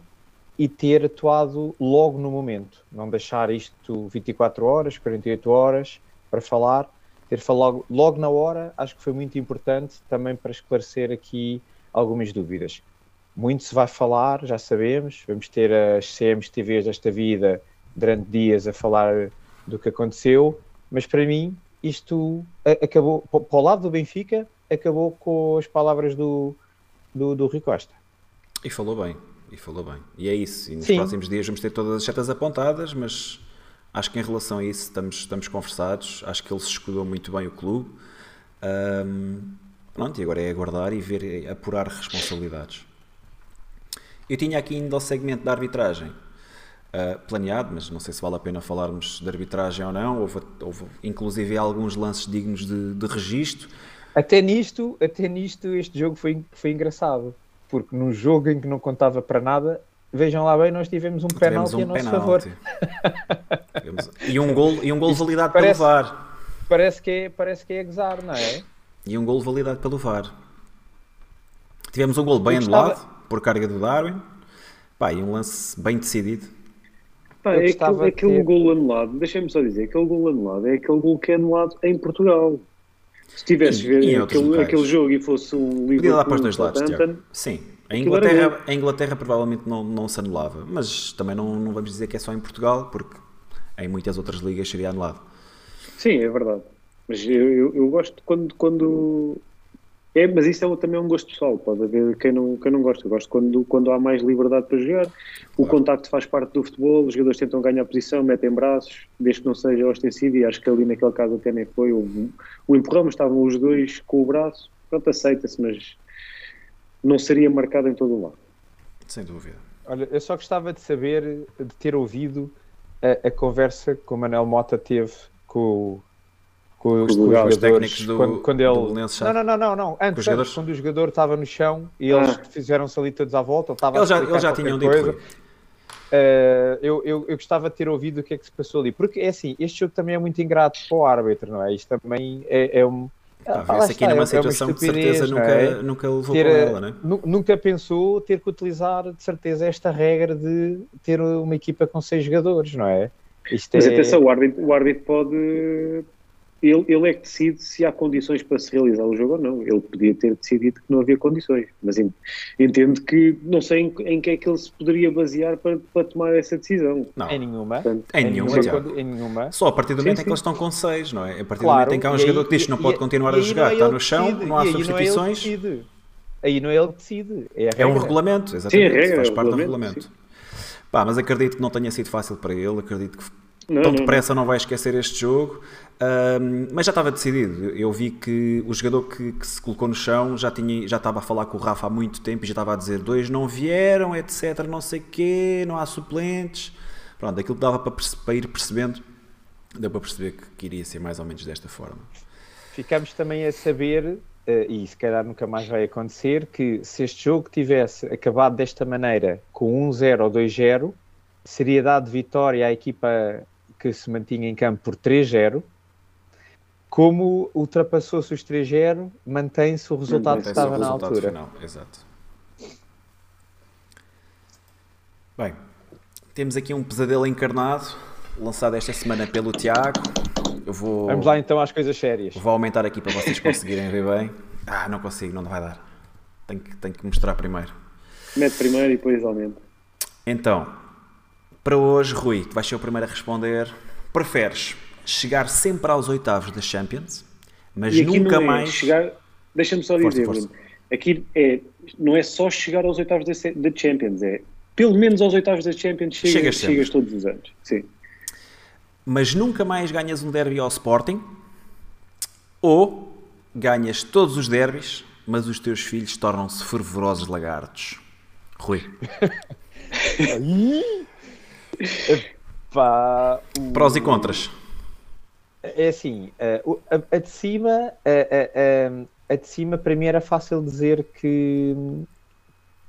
e ter atuado logo no momento. Não deixar isto 24 horas, 48 horas para falar ter falado logo na hora, acho que foi muito importante também para esclarecer aqui algumas dúvidas. Muito se vai falar, já sabemos, vamos ter as CMTVs desta vida durante dias a falar do que aconteceu, mas para mim isto acabou, para o lado do Benfica, acabou com as palavras do, do, do Rui Costa. E falou bem, e falou bem. E é isso, e nos Sim. próximos dias vamos ter todas as setas apontadas, mas Acho que em relação a isso estamos, estamos conversados. Acho que ele se escudou muito bem o clube. Um, pronto, e agora é aguardar e ver, apurar responsabilidades. Eu tinha aqui ainda o segmento da arbitragem uh, planeado, mas não sei se vale a pena falarmos de arbitragem ou não. Houve, houve inclusive alguns lances dignos de, de registro. Até nisto, até nisto, este jogo foi, foi engraçado, porque num jogo em que não contava para nada, Vejam lá bem, nós tivemos um penalti um a nosso penalti. favor. e um gol, e um gol validado Parece... pelo VAR. parece que é, parece que é gozar, não é? E um gol validado pelo VAR. Tivemos um gol bem gostava- anulado por carga do Darwin. Pá, e um lance bem decidido. Pá, é aquele, de aquele ter- gol anulado, deixa-me só dizer, aquele gol anulado é aquele gol que é anulado em Portugal. Se tivesse ver aquele, aquele jogo e fosse um Podia dar para os dois lados, Tiago. Sim. A Inglaterra, a Inglaterra provavelmente não, não se anulava. Mas também não, não vamos dizer que é só em Portugal, porque em muitas outras ligas seria anulado. Sim, é verdade. Mas eu, eu, eu gosto quando, quando. É, mas isso é, também um gosto pessoal. Pode haver quem não, quem não gosta. Eu gosto quando, quando há mais liberdade para jogar. O contacto faz parte do futebol. Os jogadores tentam ganhar posição, metem braços, desde que não seja ostensivo. E acho que ali naquele caso até nem foi. O, o empurrão, mas estavam os dois com o braço. Pronto, aceita-se, mas não seria marcado em todo o lado. Sem dúvida. Olha, eu só gostava de saber, de ter ouvido a, a conversa que o Manel Mota teve com, com, os, Com os jogadores. técnicos do- quando, quando do ele... Belenenses, não, não, não, não, não. Antes, antes, quando o jogador estava no chão e eles Ah. fizeram-se ali todos à volta, ele estava Eles já, eles já tinham dito. coisa. Rui. Uh, eu, eu, eu gostava de ter ouvido o que é que se passou ali, porque é assim, este jogo também é muito ingrato para o árbitro, não é? Isto também é, é um. Ah, Vê-se aqui está, numa é- é uma situação que de certeza nunca, é? nunca levou ter, com ela, né? nu- nunca pensou ter que utilizar de certeza esta regra de ter uma equipa com seis jogadores, não é? Isto Mas é... atenção, o árbitro, o árbitro pode. Ele, ele é que decide se há condições para se realizar o jogo ou não. Ele podia ter decidido que não havia condições, mas en- entendo que não sei em, em que é que ele se poderia basear para, para tomar essa decisão. Não, Em nenhuma. Portanto, em nenhuma, nenhuma, em nenhuma. Só a partir do momento Sim, em que eles estão com 6, não é? A partir do Claro, momento em que há um jogador aí- que diz que não pode e- continuar e a aí jogar, é está no chão, decide, não há é substituições. Aí não é ele que decide. É, a É um regulamento, exatamente. Sim, a regra, faz é parte do regulamento, regulamento. Pá, mas acredito que não tenha sido fácil para ele, acredito que Não, tão não, depressa não vai esquecer este jogo. Ahm, mas já estava decidido. Eu vi que o jogador que, que se colocou no chão já, tinha, já estava a falar com o Rafa há muito tempo e já estava a dizer dois não vieram, etc. Não sei quê, não há suplentes. Pronto, aquilo que dava para, perce- para ir percebendo, deu para perceber que, que iria ser mais ou menos desta forma. Ficamos também a saber, eh, e se calhar nunca mais vai acontecer, que se este jogo tivesse acabado desta maneira, com 1-0 ou 2-0, seria dado vitória à equipa que se mantinha em campo por 3-0. Como ultrapassou-se os 3-0, mantém-se o resultado que é o estava na altura. final, exato. Bem, temos aqui um pesadelo encarnado, lançado esta semana pelo Tiago. Eu vou, Vamos lá então às coisas sérias. vou aumentar aqui para vocês conseguirem ver bem. Ah, não consigo, não vai dar. Tenho que, tenho que mostrar primeiro. Mete primeiro e depois aumenta. Então, para hoje, Rui, tu vais ser o primeiro a responder. Preferes chegar sempre aos oitavos da Champions, mas E aqui nunca não é mais. chegar. Deixa-me só Força, dizer, força. Bruno, aqui é, não é só chegar aos oitavos da, da Champions, é pelo menos aos oitavos da Champions chegas, Chegas chegas todos os anos. Sim. mas nunca mais ganhas um derby ao Sporting, ou ganhas todos os derbys, mas os teus filhos tornam-se fervorosos lagartos. Rui, Pá, o- prós e contras. É assim, eh, o- a, a de cima, a, a- a- a de cima para mim era fácil dizer que,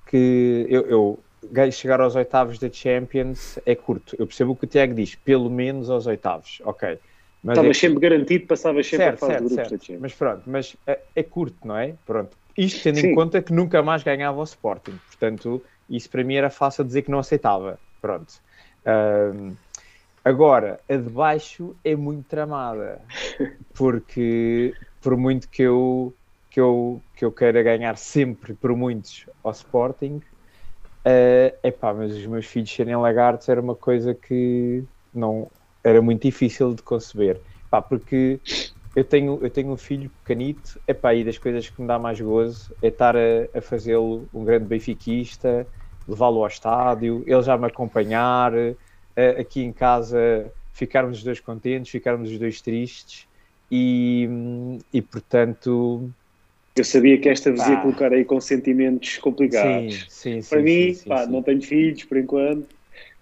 que eu, eu chegar aos oitavos da Champions é curto. Eu percebo o que o Tiago diz, pelo menos aos oitavos, ok. Mas Estavas é, sempre garantido, passavas sempre certo, a fase certo, de grupos certo. da Champions. Mas pronto, mas é, é curto, não é? Pronto. Isto tendo em Sim. conta que nunca mais ganhava o Sporting. Portanto, isso para mim era fácil dizer que não aceitava. Pronto. Ahm, agora, a de baixo é muito tramada. Porque por muito que eu, que eu, que eu queira ganhar sempre por muitos ao Sporting, é epá, mas os meus filhos serem lagartos era uma coisa que não era muito difícil de conceber. Pá, porque eu tenho, eu tenho um filho pequenito, epá, e das coisas que me dá mais gozo é estar a, a fazê-lo um grande benfiquista, levá-lo ao estádio, ele já me acompanhar, eh, aqui em casa ficarmos os dois contentes, ficarmos os dois tristes e, e portanto Eu sabia que esta vos ia Pá. colocar aí com sentimentos complicados. sim, sim, Para sim, mim, sim, pá, sim. não tenho filhos por enquanto,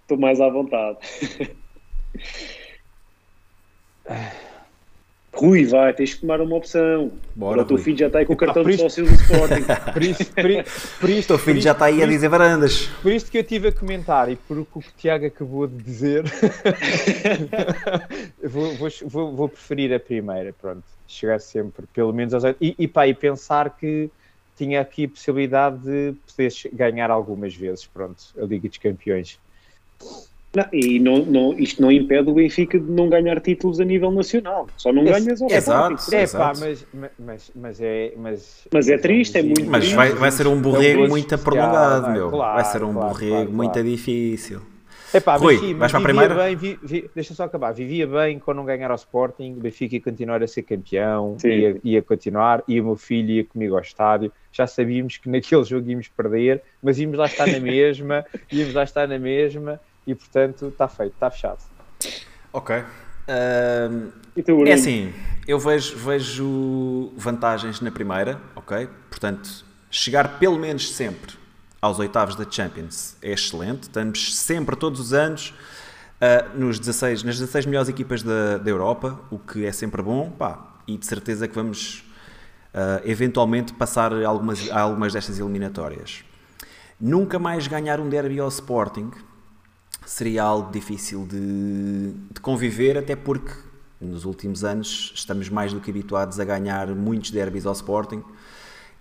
estou mais à vontade. Rui, vai, tens que tomar uma opção. Bora, o teu Rui. filho já está aí com o cartão por de sócio do Sporting. Por isso, por, por O teu filho já está aí a dizer varandas. Por isto que eu tive a comentar e por o que o Tiago acabou de dizer, vou, vou, vou, vou preferir a primeira, pronto. Chegar sempre, pelo menos aos oito. E, e, pá, e pensar que tinha aqui a possibilidade de poder ganhar algumas vezes, pronto, a Liga dos Campeões. Não, e não, não, isto não impede o Benfica de não ganhar títulos a nível nacional. Só não Esse- ganhas ao Exato. Sporting. É Exato. pá, mas, mas, mas é. Mas, Mas é triste, é muito um Mas vai, vai ser um é borrego gosto muito especial, prolongado, não é? meu. Claro, vai ser um claro, borrego claro, muito difícil. Epá, Rui, mas sim, vais mas para a vivia primeira? Bem, vi- vi- deixa só acabar. Vivia bem com não ganhar ao Sporting, o Benfica ia continuar a ser campeão, ia, ia continuar, e o meu filho ia comigo ao estádio. Já sabíamos que naquele jogo íamos perder, mas íamos lá estar na mesma, íamos lá estar na mesma, e portanto está feito, está fechado. Ok. Bruno? é assim, eu vejo, vejo vantagens na primeira, ok? Portanto, chegar pelo menos sempre aos oitavos da Champions é excelente. Estamos sempre, todos os anos, ah, nos 16, nas 16 melhores equipas da, da Europa, o que é sempre bom, pá, e de certeza que vamos ah, eventualmente passar algumas, a algumas destas eliminatórias. Nunca mais ganhar um derby ao Sporting seria algo difícil de, de conviver, até porque nos últimos anos estamos mais do que habituados a ganhar muitos derbys ao Sporting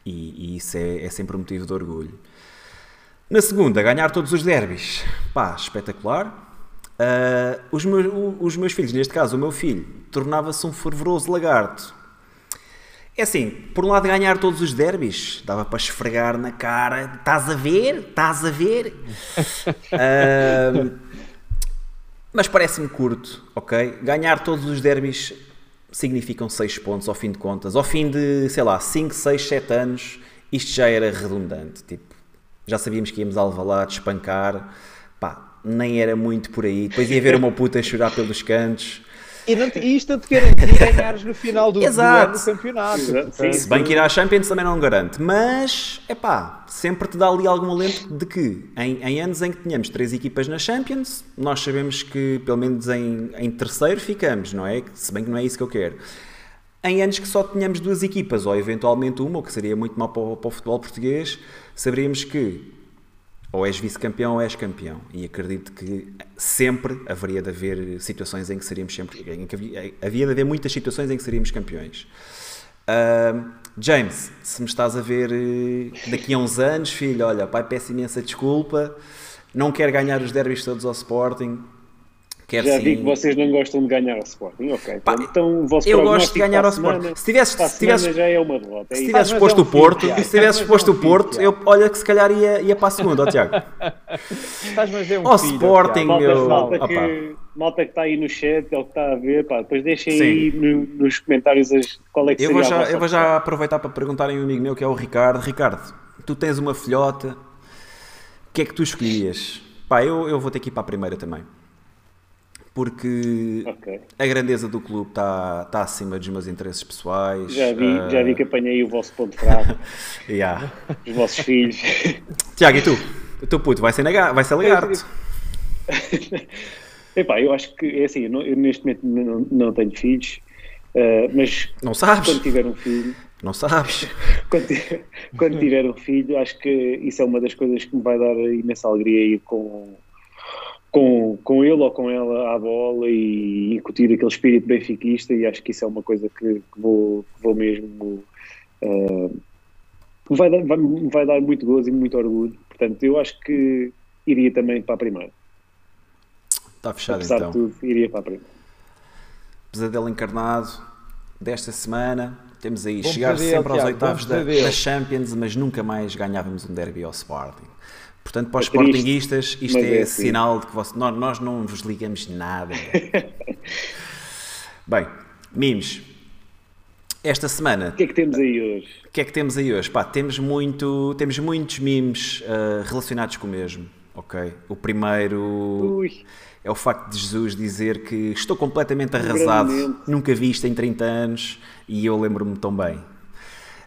e, e isso é, é sempre um motivo de orgulho. Na segunda, ganhar todos os derbys, pá, espetacular. Ah, os, meus, os meus filhos, neste caso o meu filho, tornava-se um fervoroso lagarto. É assim, por um lado ganhar todos os derbys, dava para esfregar na cara, estás a ver? Estás a ver? Mas parece-me curto, ok? Ganhar todos os derbys significam 6 pontos ao fim de contas. Ao fim de, sei lá, 5, 6, 7 anos, isto já era redundante. Tipo, já sabíamos que íamos a Alvalade espancar, pá, nem era muito por aí. Depois ia ver uma puta chorar pelos cantos. E, não e isto não te garantia ganhares no final do, do Exato. ano o campeonato. Exato, sim. Se bem que ir à Champions também não garante, mas é pá, sempre te dá ali algum alento de que em, em anos em que tínhamos três equipas na Champions, nós sabemos que pelo menos em, em terceiro ficamos, não é? Se bem que não é isso que eu quero. Em anos que só tínhamos duas equipas, ou eventualmente uma, o que seria muito mal para o futebol português, saberíamos que ou és vice-campeão ou és campeão. E acredito que sempre haveria de haver situações em que seríamos sempre. Em que havia, havia de haver muitas situações em que seríamos campeões. Ahm, James, se me estás a ver eh, daqui a uns anos, filho, olha, pai, peço imensa desculpa, não quero ganhar os derbys todos ao Sporting. Quero Já sim. vi que vocês não gostam de ganhar ao Sporting, ok. Pá, então o vosso eu gosto de ganhar ao semana- Sporting. Se a se tivesses, semana já é uma derrota. é se tivesses mas posto é um o Porto, se tivesses Mas é posto um o Porto, filho, eu, olha que se calhar ia, ia para a segunda, ó Tiago. Estás-me a dizer um Ao filho, Sporting, Tiago. Malta, eu- malta, que, malta que está aí no chat, é o que está a ver, pá, depois deixem Sim. aí no- nos comentários as, qual é que Eu seria vou, a já, eu vou já aproveitar para perguntar a um amigo meu que é o Ricardo. Ricardo, tu tens uma filhota, o que é que tu escolhias? Pá, eu, eu vou ter que ir para a primeira também. Porque Ok. a grandeza do clube está está acima dos meus interesses pessoais. Já vi, ah, já vi que apanhei o vosso ponto fraco, yeah. os vossos filhos. Tiago, e tu? O teu puto vai ser, naga- vai ser lagarto. Epá, eu acho que é assim, eu, não- eu neste momento não, não tenho filhos, eh, mas Não sabes? quando tiver um filho, Não sabes? quando, ti- quando tiver um filho, acho que isso é uma das coisas que me vai dar imensa alegria ir com, com, com ele ou com ela à bola e incutir aquele espírito benfiquista e acho que isso é uma coisa que, que vou, que vou mesmo me vai, dar, vai, vai dar muito gozo e muito orgulho. Portanto, eu acho que iria também para a primeira. Está fechado Apesar então. de tudo, iria para a primeira. Pesadelo encarnado desta semana. Temos aí Bom chegar pesadelo, sempre aos Tiago, oitavos da, da Champions, mas nunca mais ganhávamos um derby ao Sporting. Portanto, para os É Sportinguistas, isto é, é assim. sinal de que você- nós, nós não vos ligamos nada. Bem, Mimes, esta semana O que é que temos aí hoje? o que é que temos aí hoje? Pá, temos, muito, temos muitos memes ah, relacionados com o mesmo. Ok? O primeiro Ui, é o facto de Jesus dizer que estou completamente arrasado, Grandemente. nunca vi isto em 30 anos e eu lembro-me tão bem.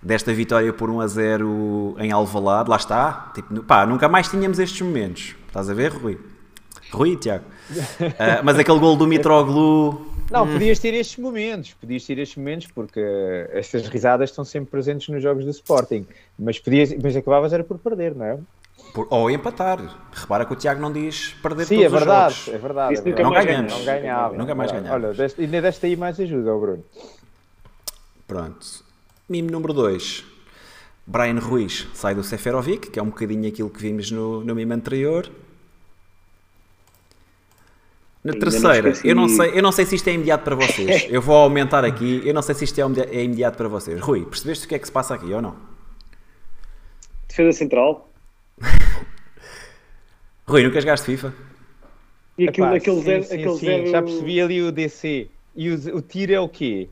Desta vitória por 1 a 0 em Alvalade, lá está. Tipo, pá, nunca mais tínhamos estes momentos. Estás a ver, Rui? Rui, Tiago. Uh, mas aquele gol do Mitroglou. Não, hum. podias ter estes momentos, podias ter estes momentos, porque estas risadas estão sempre presentes nos jogos do Sporting. Mas, podias, mas acabavas era por perder, não é? Por, ou empatar. Repara que o Tiago não diz perder Sim, todos é verdade, os jogos. é verdade. É verdade. Não ganhamos. Não ganhava. Nunca mais ganhamos. Olha, deste, ainda deste aí mais ajuda, Bruno. Pronto. Mimo número 2. Brian Ruiz sai do Seferovic, que é um bocadinho aquilo que vimos no, no mimo anterior. Na Ainda terceira, não eu, não sei, eu não sei se isto é imediato para vocês. eu vou aumentar aqui, eu não sei se isto é, é imediato para vocês. Rui, percebeste o que é que se passa aqui ou não? Defesa central. Rui, nunca jogaste FIFA? E aquilo, Epá, aquele sim, zero, sim, aquele sim. Zero... Já percebi ali o DC. E o, o tiro é o quê?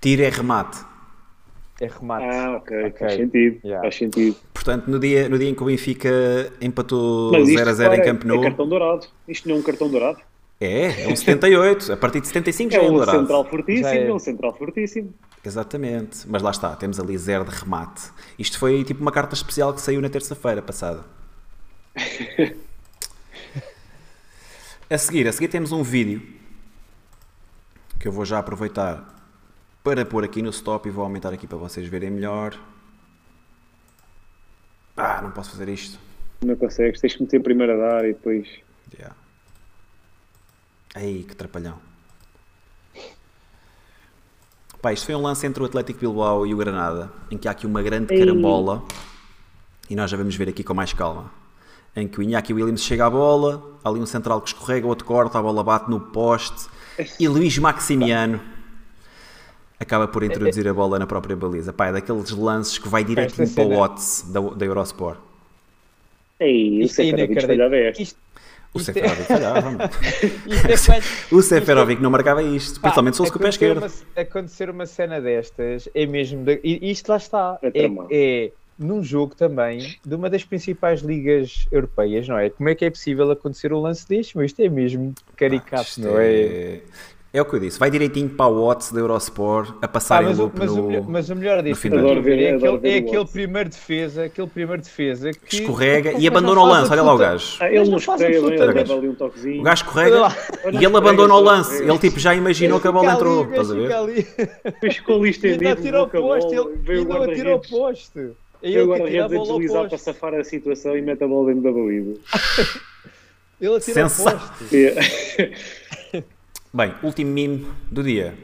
Tiro é remate. É remate. Ah, ok, okay. faz sentido. Yeah. Faz sentido. Portanto, no dia, no dia em que o Benfica empatou 0 a 0 em Camp Nou. É cartão dourado. Isto não é um cartão dourado. É, é um 78. A partir de 75 é já é um dourado. central fortíssimo, é. é um central fortíssimo. Exatamente. Mas lá está, temos ali zero de remate. Isto foi tipo uma carta especial que saiu na terça-feira passada. a seguir, a seguir temos um vídeo que eu vou já aproveitar para pôr aqui no stop e vou aumentar aqui para vocês verem melhor. Ah, não posso fazer isto. Não consegues, tens que meter primeiro a dar e depois. Yeah. Aí, que trapalhão. Pá, isto foi um lance entre o Atlético Bilbao e o Granada, em que há aqui uma grande carambola, e nós já vamos ver aqui com mais calma. Em que o Iñaki Williams chega à bola, há ali um central que escorrega, outro corta, a bola bate no poste, e Luís Maximiano acaba por introduzir a bola na própria baliza. Pá, é daqueles lances que vai direto para o Watts da, da Eurosport. Ei, isso é. Isto, o Seferovic falhava, O Seferovic não marcava isto, principalmente se fosse com o pé esquerdo. Uma, acontecer uma cena destas é mesmo. De, isto lá está. É, é, é, num jogo também de uma das principais ligas europeias, não é? Como é que é possível acontecer um lance deste? Mas isto é mesmo caricato, não é? é... É o que eu disse, vai direitinho para o Watts da Eurosport a passar ah, mas, em loop mas, no, o, mas o melhor disso é, ver, é, aquele, é aquele primeiro defesa, aquele primeiro defesa que escorrega e abandona o lance, olha lá o gajo. Ah, ele não escorrega ele ali um toquezinho. O gajo escorrega e ele abandona o lance. Ele tipo já imaginou que a bola entrou, estás a ver? Depois ficou ali estendido, ele atira ao poste, ele não atira ao poste. E o guarda-redes a deslizar para safar a situação e mete a bola dentro da baliza. Ele atira ao poste. Bem, último mime do dia.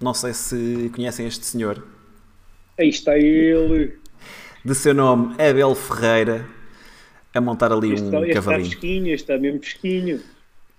Não sei se conhecem este senhor. Aí está ele. De seu nome, Abel Ferreira, a montar ali este um está, cavalinho. Está fresquinho, está mesmo fresquinho.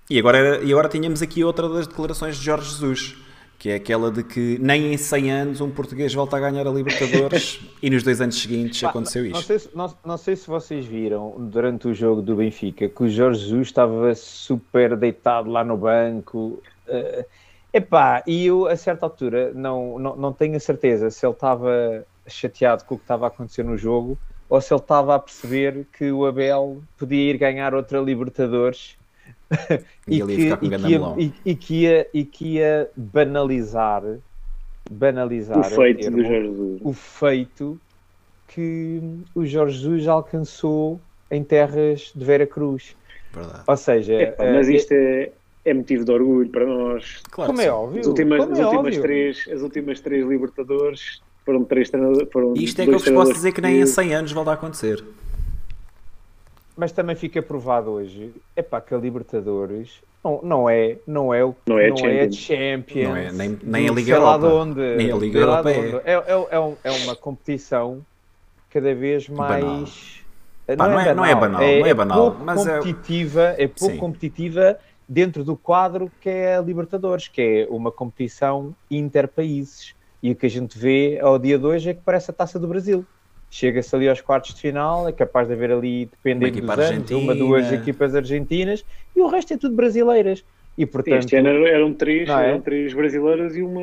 E agora, e agora tínhamos aqui outra das declarações de Jorge Jesus, que é aquela de que nem em 100 anos um português volta a ganhar a Libertadores e nos dois anos seguintes aconteceu isto. Não sei, se, não, não sei se vocês viram durante o jogo do Benfica que o Jorge Jesus estava super deitado lá no banco Uh, epá, e eu a certa altura não, não, não tenho a certeza se ele estava chateado com o que estava a acontecer no jogo ou se ele estava a perceber que o Abel podia ir ganhar outra Libertadores e, e, que, e, que ia, e, e, que ia, e que ia banalizar banalizar o feito termo, do Jorge Jesus. o feito que o Jorge Jesus alcançou em terras de Vera Cruz. Verdade. Ou seja, mas eh, isto é, é motivo de orgulho para nós. Claro Como é óbvio. As últimas, Como as, é últimas óbvio. três, as últimas três Libertadores foram três treinadores. Foram Isto é que eu vos posso dizer que nem em 100 anos volta a acontecer. Mas também fica provado hoje é pá, que a Libertadores não, não, é, não é o não é, não Champions. é Champions. Não é, nem, nem a Liga Europa. Onde, nem a Liga Europa é. É, é, é, é uma competição cada vez mais. Pá, não, é, não, é, banal, é, não é banal, pouco mas competitiva, é, pouco Sim. competitiva dentro do quadro que é a Libertadores, que é uma competição interpaíses. E o que a gente vê ao dia de hoje é que parece a taça do Brasil. Chega-se ali aos quartos de final, é capaz de haver ali, dependendo dos anos, argentina. uma, duas equipas argentinas, e o resto é tudo brasileiras. E, portanto, este ano eram três, é? eram três brasileiras e uma,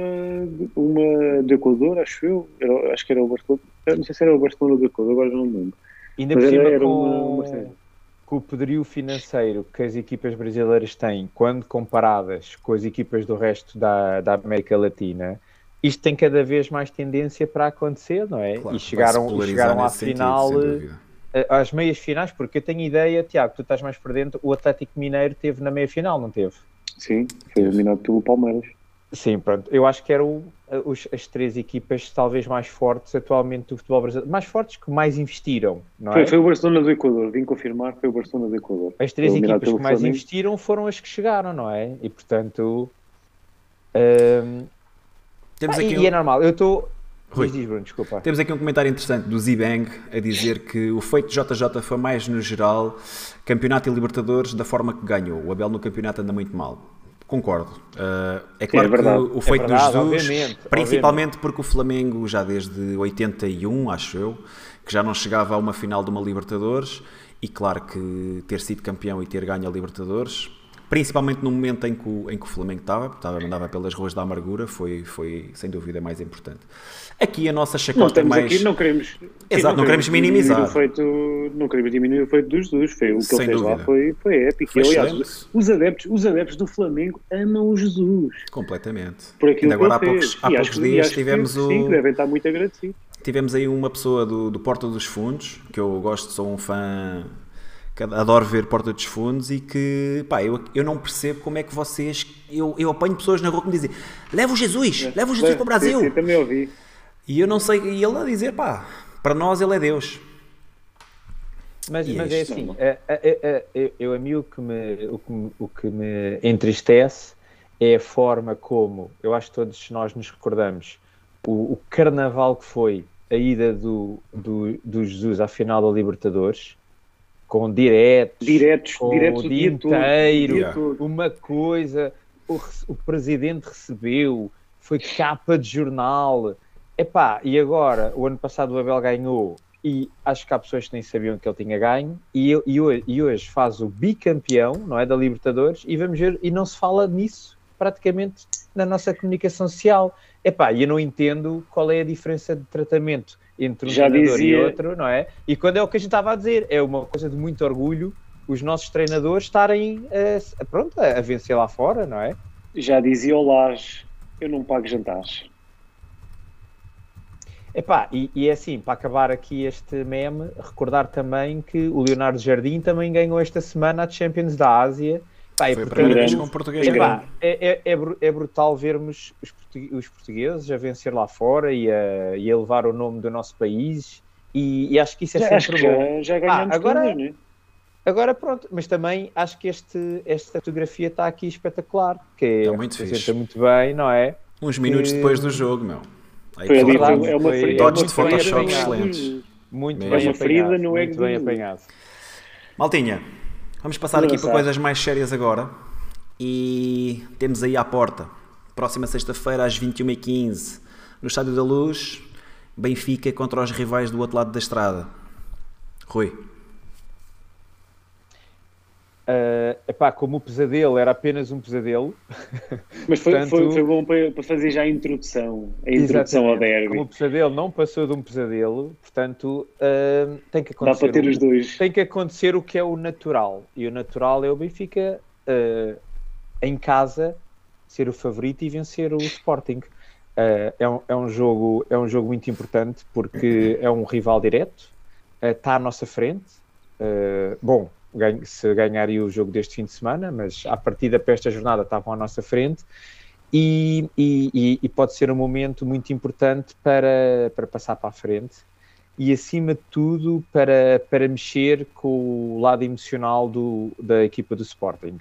uma de Equador, acho eu. Era, acho que era o Barcelona. Não sei se era o Barcelona ou do Equador, agora não me lembro. ainda Mas por era- cima era com, uma- uma com o poderio financeiro que as equipas brasileiras têm quando comparadas com as equipas do resto da, da América Latina, isto tem cada vez mais tendência para acontecer, não é? Claro, e chegaram, e chegaram à sentido, final, sem dúvida. às meias finais, porque eu tenho ideia, Tiago, tu estás mais por dentro, o Atlético Mineiro teve na meia final, não teve? Sim, foi eliminado pelo Palmeiras. Sim, pronto. Eu acho que eram os, as três equipas talvez mais fortes atualmente do futebol brasileiro. Mais fortes que mais investiram, não foi, é? Foi o Barcelona do Equador, vim confirmar, foi o Barcelona do Equador. As três equipas que mais investiram foram as que chegaram, não é? E portanto. Um... Temos ah, aqui e, um... e é normal, eu estou. Rui, diz, Bruno, desculpa. Temos aqui um comentário interessante do Zibang a dizer que o feito de JJ foi mais no geral campeonato e Libertadores da forma que ganhou. O Abel no campeonato anda muito mal. Concordo. Uh, é claro é que o feito é verdade, dos Jesus, principalmente obviamente. porque o Flamengo já desde 81, acho eu, que já não chegava a uma final de uma Libertadores, e claro que ter sido campeão e ter ganho a Libertadores principalmente no momento em que o, em que o Flamengo estava, estava andava pelas ruas da amargura, foi, foi sem dúvida mais importante. Aqui a nossa chacota não mais. Aqui, não queremos. Exato, não, não queremos minimizar. O feito, não queremos diminuir o feito dos Jesus. Foi, o que sem ele fez dúvida. lá foi, foi épico. Foi aliás, os adeptos, os adeptos do Flamengo amam o Jesus. Completamente. Por aquilo Ainda agora que há poucos, há poucos dias tivemos que, o. Sim, devem estar muito agradecidos. Tivemos aí uma pessoa do, do Porta dos Fundos, que eu gosto, sou um fã adoro ver Porta dos Fundos e que, pá, eu, eu não percebo como é que vocês. Eu, eu apanho pessoas na rua que me dizem: leva o Jesus, é, leva o Jesus para o Brasil. Sim, sim, também ouvi. E eu não sei, e ele a dizer, pá, para nós ele é Deus. Mas, mas é assim, é, é, é, eu, a mim o que, me, o, que me, o que me entristece é a forma como, eu acho que todos nós nos recordamos, o, o carnaval que foi a ida do, do, do Jesus à final da Libertadores, com diretos, diretos, com diretos o dia, inteiro, uma coisa, o, o presidente recebeu, foi capa de jornal, epá, e agora, o ano passado o Abel ganhou, e acho que há pessoas que nem sabiam que ele tinha ganho, e, e, hoje, e hoje faz o bicampeão, não é, da Libertadores, e vamos ver, e não se fala nisso praticamente na nossa comunicação social. Epá, e eu não entendo qual é a diferença de tratamento entre um Já treinador dizia... e outro, não é? E quando é o que a gente estava a dizer, é uma coisa de muito orgulho os nossos treinadores estarem a, pronto, a vencer lá fora, não é? Já dizia o Lage, eu não pago jantares. Epá, e, e é assim, para acabar aqui este meme, recordar também que o Leonardo Jardim também ganhou esta semana a Champions da Ásia Pá, Foi a primeira vez com um português é, pá, é, é, é, brutal vermos os, os, portugueses a vencer lá fora e a, e a levar o nome do nosso país e, e acho que isso é já, sempre bom. Já, já ganhamos ah, agora, todos, né? agora pronto, mas também acho que este, esta fotografia está aqui espetacular, que está muito representa muito bem, não é? Uns minutos que... depois do jogo, meu. Aí foi, claro, é uma foi, Dotes de Photoshop excelentes. Muito bem, bem apanhado. Muito bem apanhado. Maltinha, Vamos passar aqui para coisas mais sérias agora. E temos aí à porta, próxima sexta-feira às 21h15, no Estádio da Luz, Benfica contra os rivais do outro lado da estrada. Rui. Uh, epá, como o pesadelo era apenas um pesadelo. Mas foi, portanto, foi, foi bom para, fazer já a introdução, a introdução ao derby. Como o pesadelo não passou de um pesadelo, portanto uh, tem que acontecer. Dá para ter os dois. Tem que acontecer o que é o natural. E o natural é o Benfica uh, em casa ser o favorito e vencer o Sporting. é, um, é, um jogo, é um jogo muito importante porque é um rival direto, está à nossa frente. bom, se ganharia o jogo deste fim de semana, mas a partida para esta jornada estavam à nossa frente e, e, e, pode ser um momento muito importante para, para passar para a frente e acima de tudo para, para mexer com o lado emocional do, da equipa do Sporting.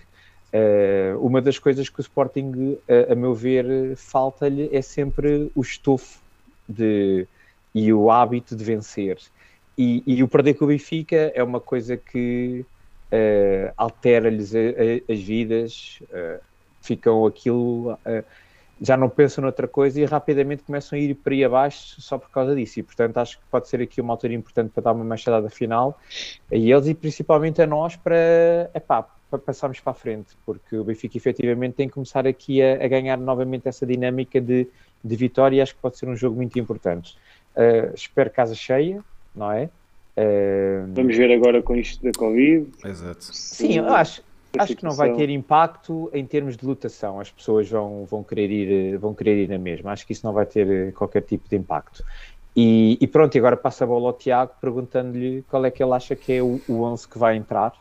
Uh, uma das coisas que o Sporting, uh, a meu ver, falta-lhe é sempre o estofo de, e o hábito de vencer. E, e o perder com o Benfica é uma coisa que uh, altera-lhes as vidas, uh, ficam aquilo, uh, já não pensam noutra coisa e rapidamente começam a ir para aí abaixo só por causa disso. E portanto acho que pode ser aqui uma altura importante para dar uma machadada final a eles e principalmente a nós para, epá, para passarmos para a frente, porque o Benfica efetivamente tem que começar aqui a, a ganhar novamente essa dinâmica de, de vitória e acho que pode ser um jogo muito importante. Uh, espero casa cheia, não é? Vamos ver agora com isto da Covid. Exato. Sim, eu acho, acho que não vai ter impacto em termos de lotação. As pessoas vão, vão, querer ir, vão querer ir na mesma. Acho que isso não vai ter qualquer tipo de impacto. E, e, pronto, e agora passa a bola ao Tiago perguntando-lhe qual é que ele acha que é o, o 11 que vai entrar.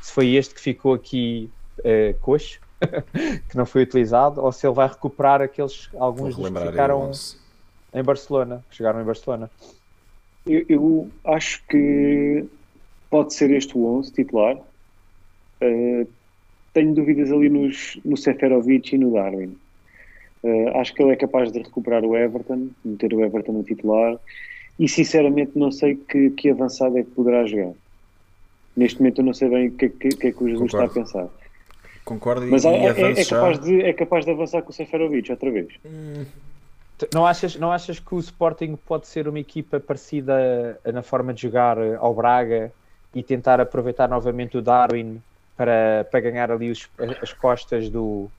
Se foi este que ficou aqui uh, coxo, que não foi utilizado, ou se ele vai recuperar aqueles alguns dos que ficaram em Barcelona, que chegaram em Barcelona. Eu, eu, acho que pode ser este o 11 titular. Uh, tenho dúvidas ali nos, no Seferovic e no Darwin. Uh, acho que ele é capaz de recuperar o Everton, meter o Everton no titular e sinceramente não sei que, que avançado é que poderá jogar. Neste momento eu não sei bem o que, que, que é que o Jesus Concordo. está a pensar. Concordo Mas e, é, é, é, capaz de, é capaz de avançar com o Seferovic outra vez. Hum. Não achas, não achas que o Sporting pode ser uma equipa parecida na forma de jogar ao Braga e tentar aproveitar novamente o Darwin para, para ganhar ali os, as costas do,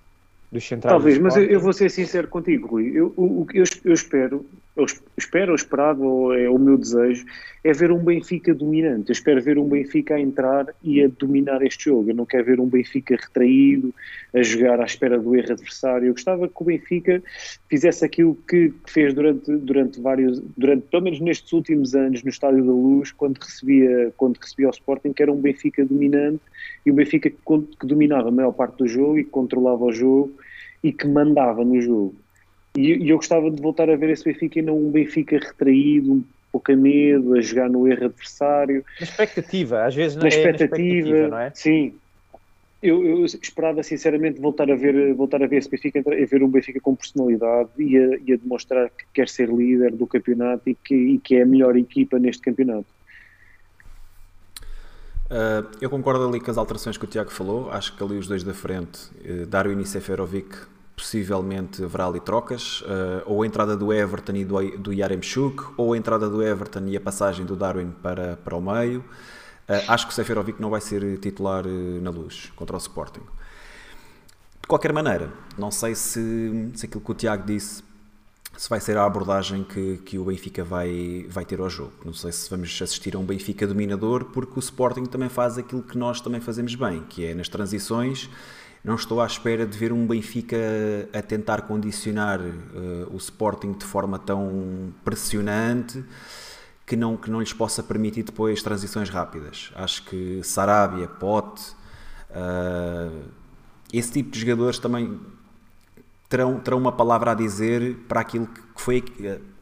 dos centrais? Talvez, mas eu, eu, vou ser sincero contigo, Rui. Eu, o, que eu, eu espero eu espero, ou esperado, é o meu desejo, é ver um Benfica dominante. Eu espero ver um Benfica a entrar e a dominar este jogo. Eu não quero ver um Benfica retraído, a jogar à espera do erro adversário. Eu gostava que o Benfica fizesse aquilo que fez durante, durante vários, durante, pelo menos nestes últimos anos, no Estádio da Luz, quando recebia, quando recebia o Sporting, que era um Benfica dominante e um Benfica que, que dominava a maior parte do jogo e que controlava o jogo e que mandava no jogo. E, e, eu gostava de voltar a ver esse Benfica e não um Benfica retraído, um pouco a medo, a jogar no erro adversário. Na expectativa, às vezes não na é expectativa, na expectativa, não é? Sim. Eu, eu, esperava sinceramente voltar a ver voltar a ver esse Benfica, a ver um Benfica com personalidade e a, e a demonstrar que quer ser líder do campeonato e que, e que é a melhor equipa neste campeonato. Uh, eu concordo ali com as alterações que o Tiago falou. Acho que ali os dois da frente, uh, Darwin e Seferovic, possivelmente haverá ali trocas, uh, ou a entrada do Everton e do, do Yaremchuk, ou a entrada do Everton e a passagem do Darwin para, para o meio. Uh, acho que o Seferovic não vai ser titular uh, na luz contra o Sporting. De qualquer maneira, não sei se, se aquilo que o Tiago disse se vai ser a abordagem que, que o Benfica vai, vai ter ao jogo. Não sei se vamos assistir a um Benfica dominador, porque o Sporting também faz aquilo que nós também fazemos bem, que é nas transições não estou à espera de ver um Benfica a tentar condicionar uh, o Sporting de forma tão pressionante que não, que não lhes possa permitir depois transições rápidas. Acho que Sarabia, Pote, uh, esse tipo de jogadores também terão, terão uma palavra a dizer para aquilo que foi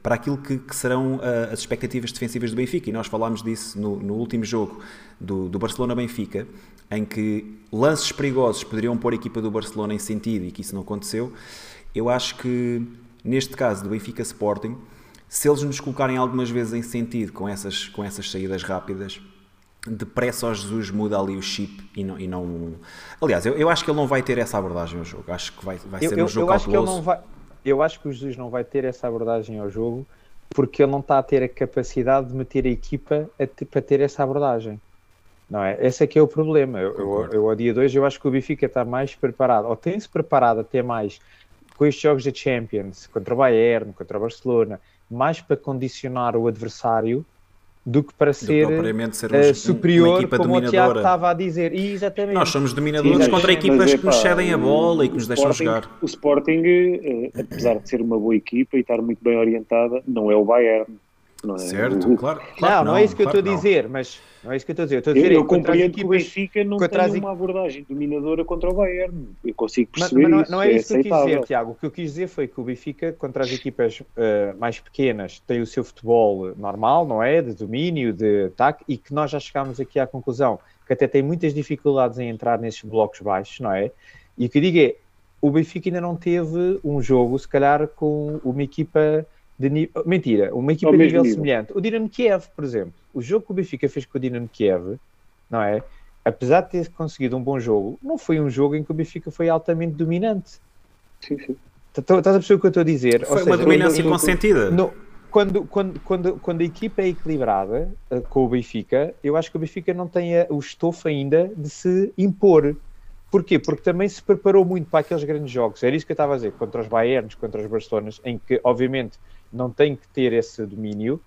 para aquilo que, que serão uh, as expectativas defensivas do Benfica. E nós falámos disso no, no último jogo do, do Barcelona-Benfica, em que lances perigosos poderiam pôr a equipa do Barcelona em sentido e que isso não aconteceu. Eu acho que neste caso do Benfica Sporting, se eles nos colocarem algumas vezes em sentido com essas, com essas saídas rápidas, depressa ao Jesus muda ali o chip e não. E não... Aliás, eu, eu acho que ele não vai ter essa abordagem ao jogo. Acho que vai, vai ser eu, um jogo eu acho que ele não vai Eu acho que o Jesus não vai ter essa abordagem ao jogo porque ele não está a ter a capacidade de meter a equipa a, para ter essa abordagem. Não é? Esse é que é o problema. Eu, eu, eu, ao dia 2 eu acho que o Benfica está mais preparado, ou tem-se preparado até mais com estes jogos da Champions, contra o Bayern, contra o Barcelona, mais para condicionar o adversário do que para ser, ser uh, superior, como dominadora. o Tiago estava a dizer. E, exatamente. Nós somos dominadores Sim, contra equipas mas, que nos cedem a bola e que nos deixam jogar. O Sporting, eh, apesar de ser uma boa equipa e estar muito bem orientada, não é o Bayern. Não é? Certo, claro, claro. Não, não, é isso que claro eu estou a dizer, mas não é isso que eu estou a dizer. Eu, estou a dizer, eu, eu compreendo que o Benfica não tem uma abordagem dominadora contra o Bayern. Eu consigo perceber mas, mas isso. Não, é, é isso que eu quis dizer, Tiago. O que eu quis dizer foi que o Benfica, contra as equipas uh, mais pequenas, tem o seu futebol normal, não é? De domínio, de ataque, e que nós já chegámos aqui à conclusão que até tem muitas dificuldades em entrar nesses blocos baixos, não é? E o que eu digo é, o Benfica ainda não teve um jogo, se calhar, com uma equipa de. Mentira, uma equipa de nível, nível, semelhante. O Dinamo Kiev, por exemplo. O jogo que o Benfica fez com o Dinamo Kiev, não é? Apesar de ter conseguido um bom jogo, não foi um jogo em que o Benfica foi altamente dominante. Sim, sim. Estás a perceber o que eu estou a dizer? Foi Ou uma seja, dominância consentida. No, quando, quando, quando, quando a equipa é equilibrada uh, com o Benfica, eu acho que o Benfica não tem a, o estofo ainda de se impor. Porquê? Porque também se preparou muito para aqueles grandes jogos. Era isso que eu estava a dizer, contra os Bayerns, contra os Barcelonas, em que, obviamente, não tem que ter esse domínio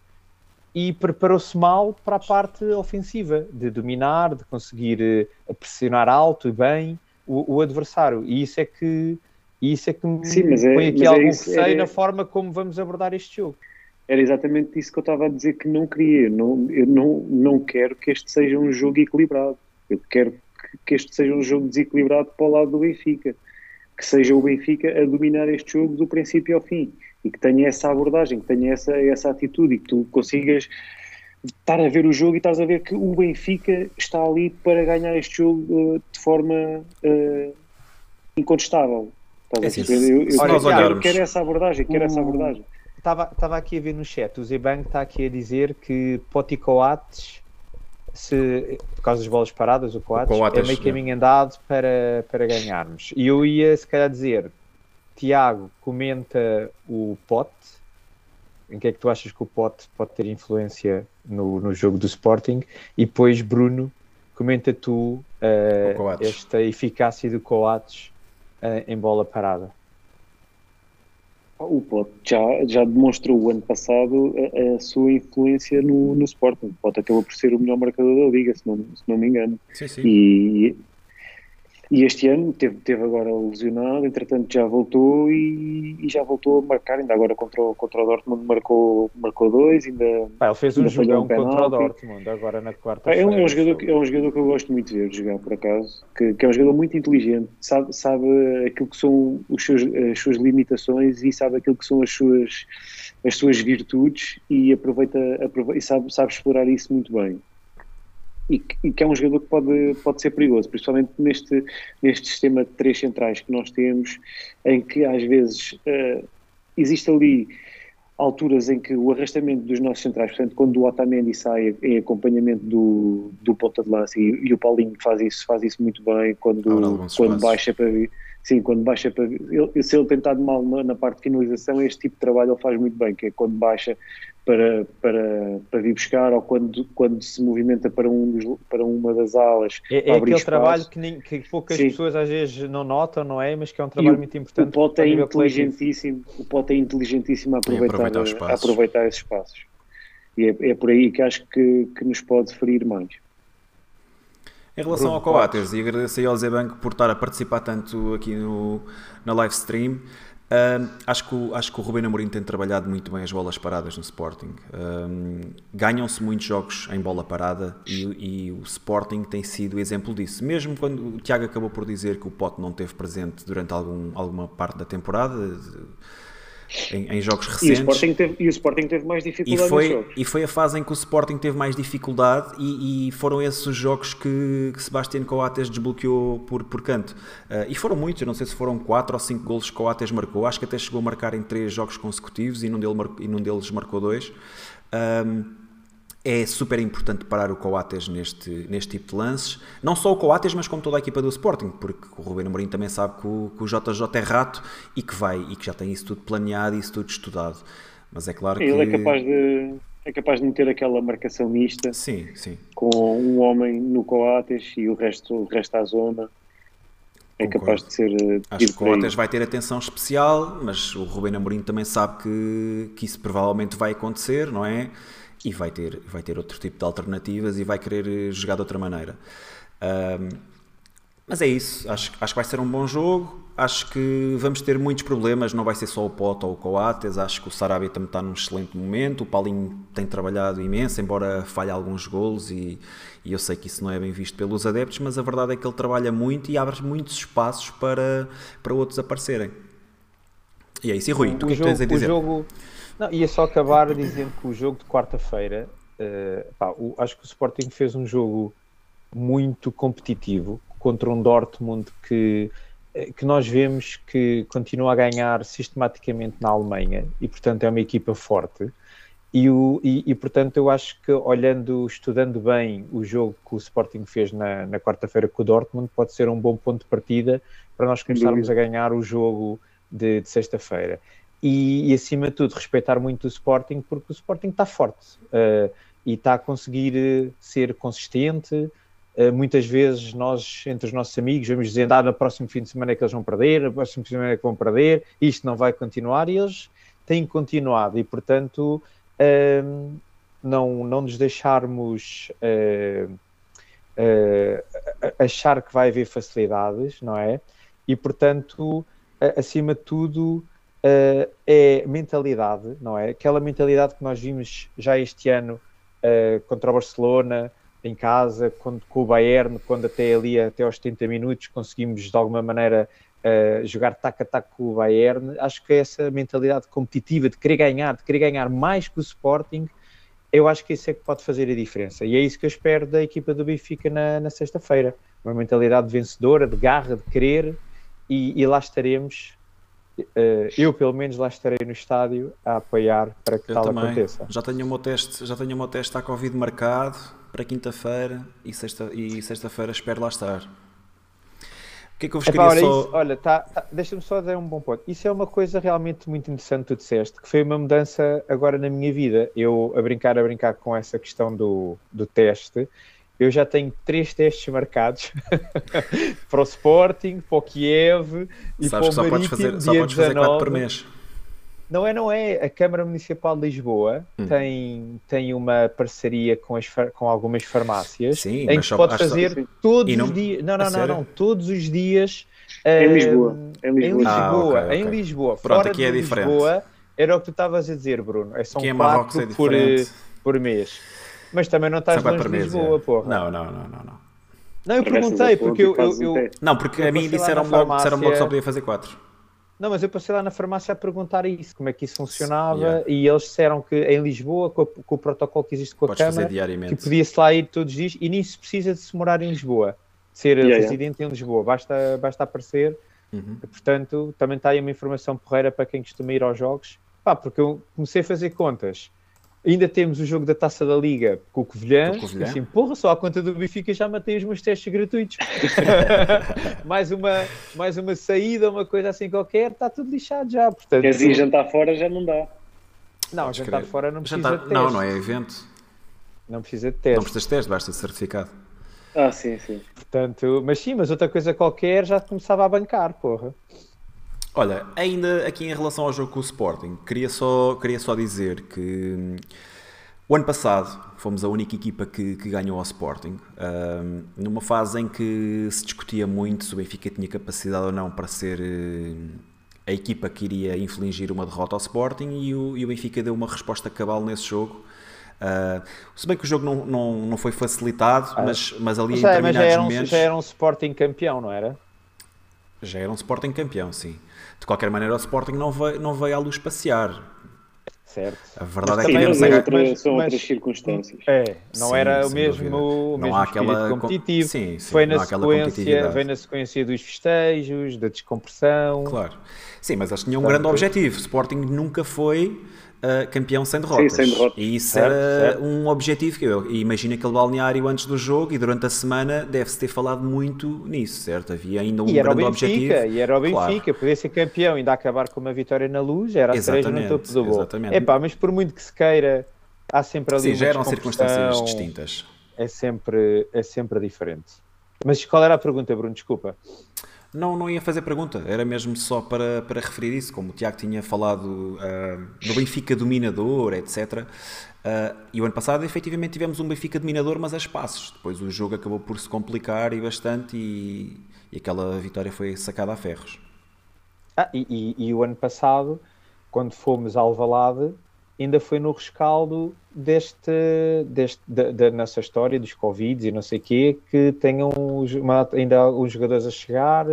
e preparou-se mal para a parte ofensiva, de dominar, de conseguir uh, pressionar alto e bem o, o, adversário. E isso é que, isso é que Sim, me é, põe aqui algum é receio é, na forma como vamos abordar este jogo. era exatamente isso que eu estava a dizer que não queria. Não, eu não, não quero que este seja um jogo equilibrado. Eu quero que este seja um jogo desequilibrado para o lado do Benfica. Que seja o Benfica a dominar este jogo do princípio ao fim. E que tenha essa abordagem, que tenha essa, essa atitude e que tu consigas estar a ver o jogo e estás a ver que o Benfica está ali para ganhar este jogo uh, de forma uh, incontestável. É assim, eu, eu, se nós olharmos... quero essa abordagem, quero essa abordagem. Estava aqui a ver no chat, o Zebang está aqui a dizer que Poti Coates, se, por causa das bolas paradas, o Coates, o Coates é meio é. caminho andado para, para ganharmos. E eu ia se calhar dizer, Tiago comenta o Pote, em que é que tu achas que o Pote pode ter influência no, no jogo do Sporting? E depois, Bruno, comenta tu uh, esta eficácia do Coates uh, em bola parada. O Pote já, já demonstrou o ano passado a, a sua influência no, no Sporting. O Pote acabou por ser o melhor marcador da Liga, se não, se não me engano. Sim, sim. E, e este ano teve, teve agora lesionado, entretanto já voltou e, e, já voltou a marcar, ainda agora contra o, contra o Dortmund marcou, marcou dois, ainda, Pá, ele fez um jogão um contra o Dortmund, agora na quarta é, um, é, um jogador, é um jogador que eu gosto muito de ver jogar, por acaso, que, que é um jogador muito inteligente, sabe, sabe aquilo que são os seus, as suas limitações e sabe aquilo que são as suas, as suas virtudes e aproveita, aproveita e sabe, sabe explorar isso muito bem e, e que é um jogador que pode, pode ser perigoso, principalmente neste, neste sistema de três centrais que nós temos, em que às vezes uh, existe ali alturas em que o arrastamento dos nossos centrais, portanto, quando o Otamendi sai em acompanhamento do, do ponta de lança e, e, o Paulinho faz isso, faz isso muito bem, quando, quando baixa para sim, quando baixa para ele, se ele tentar de mal na, na, parte de finalização, este tipo de trabalho ele faz muito bem, que é quando baixa para, para, para vir buscar ou quando, quando se movimenta para, um dos, para uma das alas. É, é aquele espaço. trabalho que, nem, que poucas Sim. pessoas às vezes não notam, não é? Mas que é um trabalho o, muito importante. O Pote é inteligentíssimo, o Pote é inteligentíssimo a aproveitar, aproveitar, a aproveitar esses espaços. E é, é por aí que acho que, que nos pode ferir mais. Em relação ao Coates, e agradeço aí ao Zé Banco por estar a participar tanto aqui no, na live stream. Acho, que o, acho que o Rubén Amorim tem trabalhado muito bem as bolas paradas no Sporting. Ganham-se muitos jogos em bola parada e, e, o Sporting tem sido exemplo disso. Mesmo quando o Tiago acabou por dizer que o Pote não teve presente durante algum, alguma parte da temporada, em, em jogos recentes. E o, Sporting teve, e o Sporting teve mais dificuldade e foi, e foi a fase em que o Sporting teve mais dificuldade e, e foram esses os jogos que, que Sebastião Coates desbloqueou por, por canto. Uh, e foram muitos, eu não sei se foram 4 ou 5 golos que Coates marcou, acho que até chegou a marcar em 3 jogos consecutivos e num, dele, e num deles marcou 2. Um, é super importante parar o Coates neste, neste tipo de lances. Não só o Coates, mas como toda a equipa do Sporting, porque o Ruben Amorim também sabe que o, que o JJ é rato e que vai e que já tem isso tudo planeado e isso tudo estudado. Mas é claro que. Ele é capaz de. É capaz de meter aquela marcação mista sim, sim. com um homem no Coates e o resto, o resto à zona. É Concordo. capaz de ser. Eh, Acho que o Coates vai ter atenção especial, mas o Ruben Amorim também sabe que, que isso provavelmente vai acontecer, não é? E vai ter, vai ter outro tipo de alternativas e vai querer eh, jogar de outra maneira. Um, mas é isso, acho, acho que vai ser um bom jogo. Acho que vamos ter muitos problemas. Não vai ser só o Pote ou o Coates. Acho que o Sarabia também está num excelente momento. O Paulinho tem trabalhado imenso, embora falhe alguns golos. E, e eu sei que isso não é bem visto pelos adeptos. Mas a verdade é que ele trabalha muito e abre muitos espaços para, para outros aparecerem. E é isso. E Rui, o tu o que é que tens a dizer? O jogo, não, ia só acabar dizendo que o jogo de quarta-feira, uh, acho que o Sporting fez um jogo muito competitivo contra um Dortmund que, eh, que nós vemos que continua a ganhar sistematicamente na Alemanha e, portanto, é uma equipa forte. E, o, e, e, portanto eu acho que olhando, estudando bem o jogo que o Sporting fez na, na quarta-feira com o Dortmund, pode ser um bom ponto de partida para nós começarmos a ganhar o jogo de, de sexta-feira e, e, acima de tudo respeitar muito o Sporting porque o Sporting está forte uh, e está a conseguir eh, ser consistente. Uh, muitas vezes nós, entre os nossos amigos, vamos dizendo, ah, no próximo fim de semana é que eles vão perder, no próximo fim de semana é que vão perder, isto não vai continuar, e eles têm continuado, e portanto uh, não, não nos deixarmos achar que vai haver facilidades, não é? E portanto, acima de tudo, uh, é mentalidade, não é? Aquela mentalidade que nós vimos já este ano uh, contra o Barcelona, em casa, quando, com o Bayern, quando até ali, até aos 70 minutos, conseguimos de alguma maneira uh, jogar tac a tac com o Bayern. Acho que essa mentalidade competitiva de querer ganhar, de querer ganhar mais que o Sporting, eu acho que isso é que pode fazer a diferença. E é isso que eu espero da equipa do Benfica na, na sexta-feira. Uma mentalidade vencedora, de garra, de querer, e, e lá estaremos eu pelo menos lá estarei no estádio a apoiar para que eu tal também. aconteça. Já tenho o meu teste, já tenho o meu teste à Covid marcado para quinta-feira e sexta sexta-feira espero lá estar. O que é que eu vos Epá, queria olha, só... Isso, olha, tá, tá, deixa-me só dizer um bom ponto. Isso é uma coisa realmente muito interessante que tu disseste, que foi uma mudança agora na minha vida. Eu a brincar, a brincar com essa questão do, do teste, eu já tenho três testes marcados para o Sporting, para o Kiev e Sabes para o Marítimo, fazer, só podes fazer 4 por mês. Não é, não é. A Câmara Municipal de Lisboa hum. tem, tem uma parceria com, as, com algumas farmácias Sim, em que só, pode fazer só, todos não, os dias. Não, não, não, não, todos os dias. Em uh, Lisboa. Em Lisboa. Em Lisboa. Ah, okay, em okay. Lisboa. Pronto, Fora aqui é diferente. Lisboa, era o que tu estavas a dizer, Bruno. É, são aqui quatro é por, por mês. Mas também não estás longe de Lisboa, é. porra. Não, não, não, não. não. Não, eu perguntei, porque eu, eu, eu, Não, porque eu a mim disseram logo, disseram logo que só podia fazer 4. Não, mas eu passei lá na farmácia a perguntar isso, como é que isso funcionava, yeah. e eles disseram que em Lisboa, com, com o protocolo que existe com a Podes Câmara, que podia-se lá ir todos os dias, e nem se precisa de se morar em Lisboa, ser yeah, residente yeah. em Lisboa, basta, basta aparecer. Uhum. Portanto, também está aí uma informação porreira para quem costuma ir aos jogos. Pá, porque eu comecei a fazer contas Ainda temos o jogo da Taça da Liga com o Covilhã. Covilhã. Assim, porra, só à conta do Benfica já matei os meus testes gratuitos. mais, uma, mais uma saída, uma coisa assim qualquer, está tudo lixado já. Portanto, Quer dizer, jantar fora já não dá. Não, Podes jantar fora não precisa jantar... de teste. Não, não é evento. Não precisa de teste. Não precisa de teste, basta de certificado. Ah, sim, sim. Portanto, mas sim, mas outra coisa qualquer já começava a bancar, porra. Olha, ainda aqui em relação ao jogo com o Sporting, queria só, queria só dizer que hum, o ano passado fomos a única equipa que, que ganhou ao Sporting, um, numa fase em que se discutia muito se o Benfica tinha capacidade ou não para ser uh, a equipa que iria infligir uma derrota ao Sporting e o, e o Benfica deu uma resposta cabal nesse jogo. Uh, se bem que o jogo não, não, não foi facilitado, ah, mas, mas ali em determinados mas já era, um, momentos... já era um Sporting campeão, não era? Já era um Sporting campeão, sim. De qualquer maneira, o Sporting não veio, não veio à luz passear. Certo. A verdade mas é que a... outra, são mas, outras circunstâncias. É, não sim, era o mesmo, o não mesmo há aquela competitivo. Sim, sim, foi, na sequência, foi na sequência dos festejos, da descompressão. Claro. Sim, mas eles tinham um grande objetivo. O Sporting nunca foi uh, campeão sem derrotas. Sim, sem derrotas. E isso certo, era certo. um objetivo que eu imagino aquele balneário antes do jogo e durante a semana deve-se ter falado muito nisso, certo? Havia ainda um e grande Benfica, objetivo. E era o Benfica, claro. podia ser campeão, ainda acabar com uma vitória na luz, era a cereja no topo do bolo. É pá, mas por muito que se queira, há sempre ali Sim, já eram circunstâncias distintas. É sempre, é sempre diferente. Mas qual era a pergunta, Bruno? Desculpa. Não, não ia fazer pergunta, era mesmo só para, para referir isso, como o Tiago tinha falado uh, no Benfica dominador, etc. Uh, ah, e o ano passado, efetivamente, tivemos um Benfica dominador, mas a espaços. Depois o jogo acabou por se complicar e bastante, e, e aquela vitória foi sacada a ferros. Ah, e, e, e o ano passado, quando fomos ao Alvalade, ainda foi no rescaldo deste, deste da, da, nossa história dos Covid e não sei o quê, que tenham uma, ainda alguns jogadores a chegar,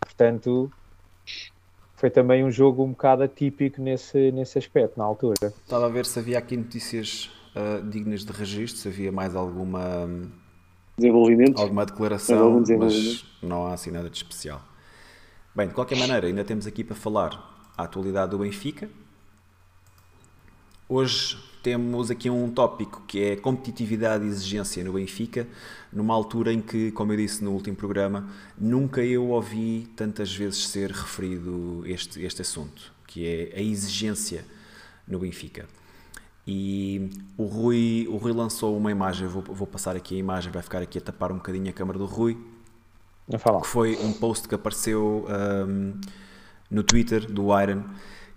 portanto foi também um jogo um bocado atípico nesse, nesse aspecto, na altura. Estava a ver se havia aqui notícias uh, dignas de registro, se havia mais alguma desenvolvimento, alguma declaração, mas não há assim nada de especial. Bem, de qualquer maneira, ainda temos aqui para falar a atualidade do Benfica, Hoje temos aqui um tópico que é competitividade e exigência no Benfica, numa altura em que, como eu disse no último programa, nunca eu ouvi tantas vezes ser referido este, este assunto, que é a exigência no Benfica. E o Rui, o Rui lançou uma imagem, vou, vou passar aqui a imagem, vai ficar aqui a tapar um bocadinho a câmara do Rui, que foi um post que apareceu um, no Twitter do Iron,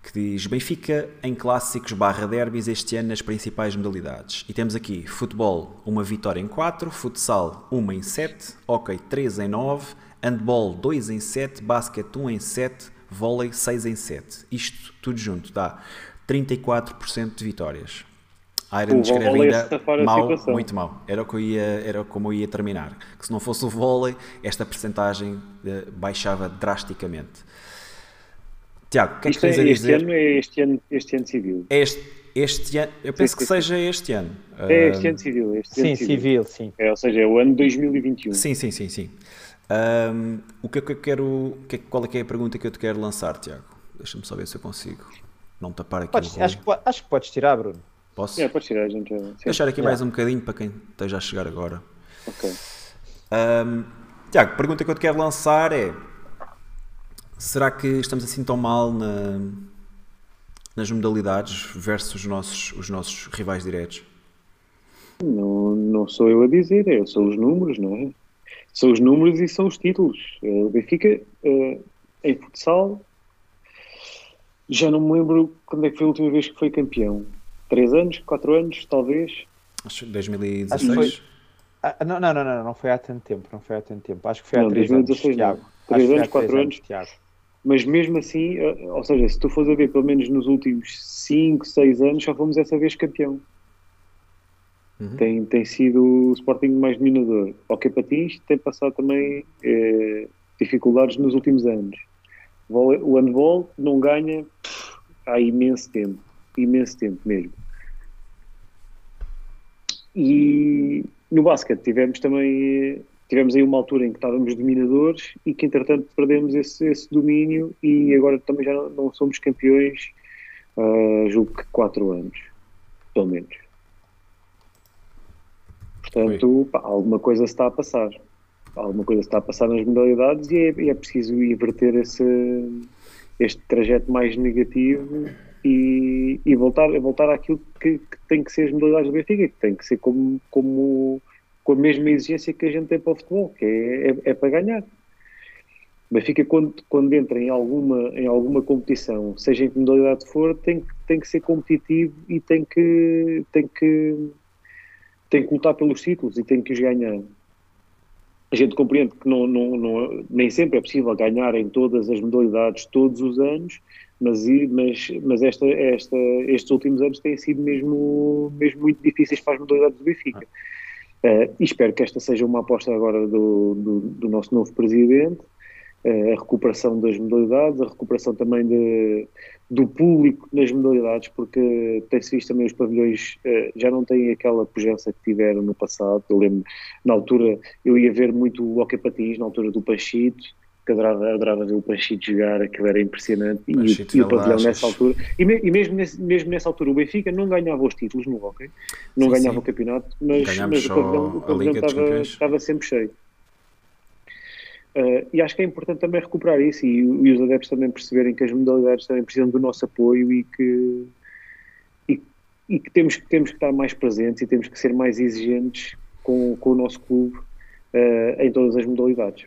que diz Benfica em clássicos barra derbys este ano nas principais modalidades. E temos aqui futebol, uma vitória em 4, futsal, 1 em 7, hockey 3 em 9, handball 2 em 7, basquete 1 em 7, vôlei 6 em 7. Isto tudo junto dá 34% de vitórias. Iron descreve ainda mal, muito mal. Era, o que eu ia, era como eu ia terminar. Que se não fosse o vôlei, esta percentagem uh, baixava drasticamente. Tiago, o que é que tens é, a dizer? Este ano é este ano, este ano civil. Este, este ano, eu penso sim, que sim. seja este ano. É este ano civil. Este sim, ano civil. civil, sim. É, ou seja, é o ano 2021. Sim, sim, sim, sim. Um, o que é que eu quero, que, qual é que é a pergunta que eu te quero lançar, Tiago? Deixa-me só ver se eu consigo não tapar aqui podes, acho, que, acho que podes tirar, Bruno. Posso? É, pode tirar, gente. Sim. Deixar aqui mais um bocadinho para quem esteja a chegar agora. Ok. Um, Tiago, a pergunta que eu te quero lançar é: será que estamos assim tão mal na, nas modalidades versus os nossos, os nossos rivais diretos? Não, não sou eu a dizer, é, são os números, não é? São os números e são os títulos. O Benfica, uh, em futsal, já não me lembro quando é que foi a última vez que foi campeão. Três anos? Quatro anos, talvez? Acho que 2016. Acho foi... ah, não, não, não, não, não foi há tanto tempo, não foi há tanto tempo. Acho que foi há não, três 2016, anos, Tiago. Três anos, quatro anos. Tiago. Mas mesmo assim, eh, ou seja, se tu fores a ver pelo menos nos últimos 5, 6 anos, só fomos essa vez campeão. Uhum. Tem, tem sido o Sporting mais dominador. O que Patins tem passado também eh, dificuldades nos últimos anos. O handball não ganha há imenso tempo. Imenso tempo mesmo. E no basquete tivemos também tivemos aí uma altura em que estávamos dominadores e que entretanto perdemos esse, esse domínio e agora também já não somos campeões uh, julgo que 4 anos pelo menos. Portanto pá, alguma coisa se está a passar. Alguma coisa se está a passar nas modalidades e é, é preciso inverter esse, este trajeto mais negativo e, e voltar, voltar àquilo que, que, tem que ser as modalidades do Benfica, que tem que ser como, como com a mesma exigência que a gente tem para o futebol, que é, é, é para ganhar. O Benfica, quando, quando entra em alguma, em alguma competição, seja em que modalidade for, tem, tem que ser competitivo e tem que, tem que, tem que lutar pelos títulos e tem que os ganhar a gente compreende que não, não, não, nem sempre é possível ganhar em todas as modalidades todos os anos, mas, mas, mas esta, esta, estes últimos anos têm sido mesmo, mesmo muito difíceis para as modalidades do Benfica. Uh, espero que esta seja uma aposta agora do, do, do nosso novo presidente, uh, a recuperação das modalidades, a recuperação também de, do público nas modalidades, porque tem-se visto também os pavilhões uh, já não têm aquela pujança que tiveram no passado. Eu lembro, na altura, eu ia ver muito o Hockey Patins, na altura do Panchito, que adorava, adorava ver o Panchito jogar, aquilo era impressionante. E, e, o pavilhão nessa altura, e, me, e, mesmo, nesse, mesmo nessa altura, o Benfica não ganhava os títulos no Hockey, não sim, ganhava sim. o campeonato, mas, mas o pavilhão, o pavilhão estava, estava sempre cheio. Uh, e acho que é importante também recuperar isso e, e, os adeptos também perceberem que as modalidades também precisam do nosso apoio e que, e, e, que temos, temos que estar mais presentes e temos que ser mais exigentes com, com o nosso clube uh, em todas as modalidades.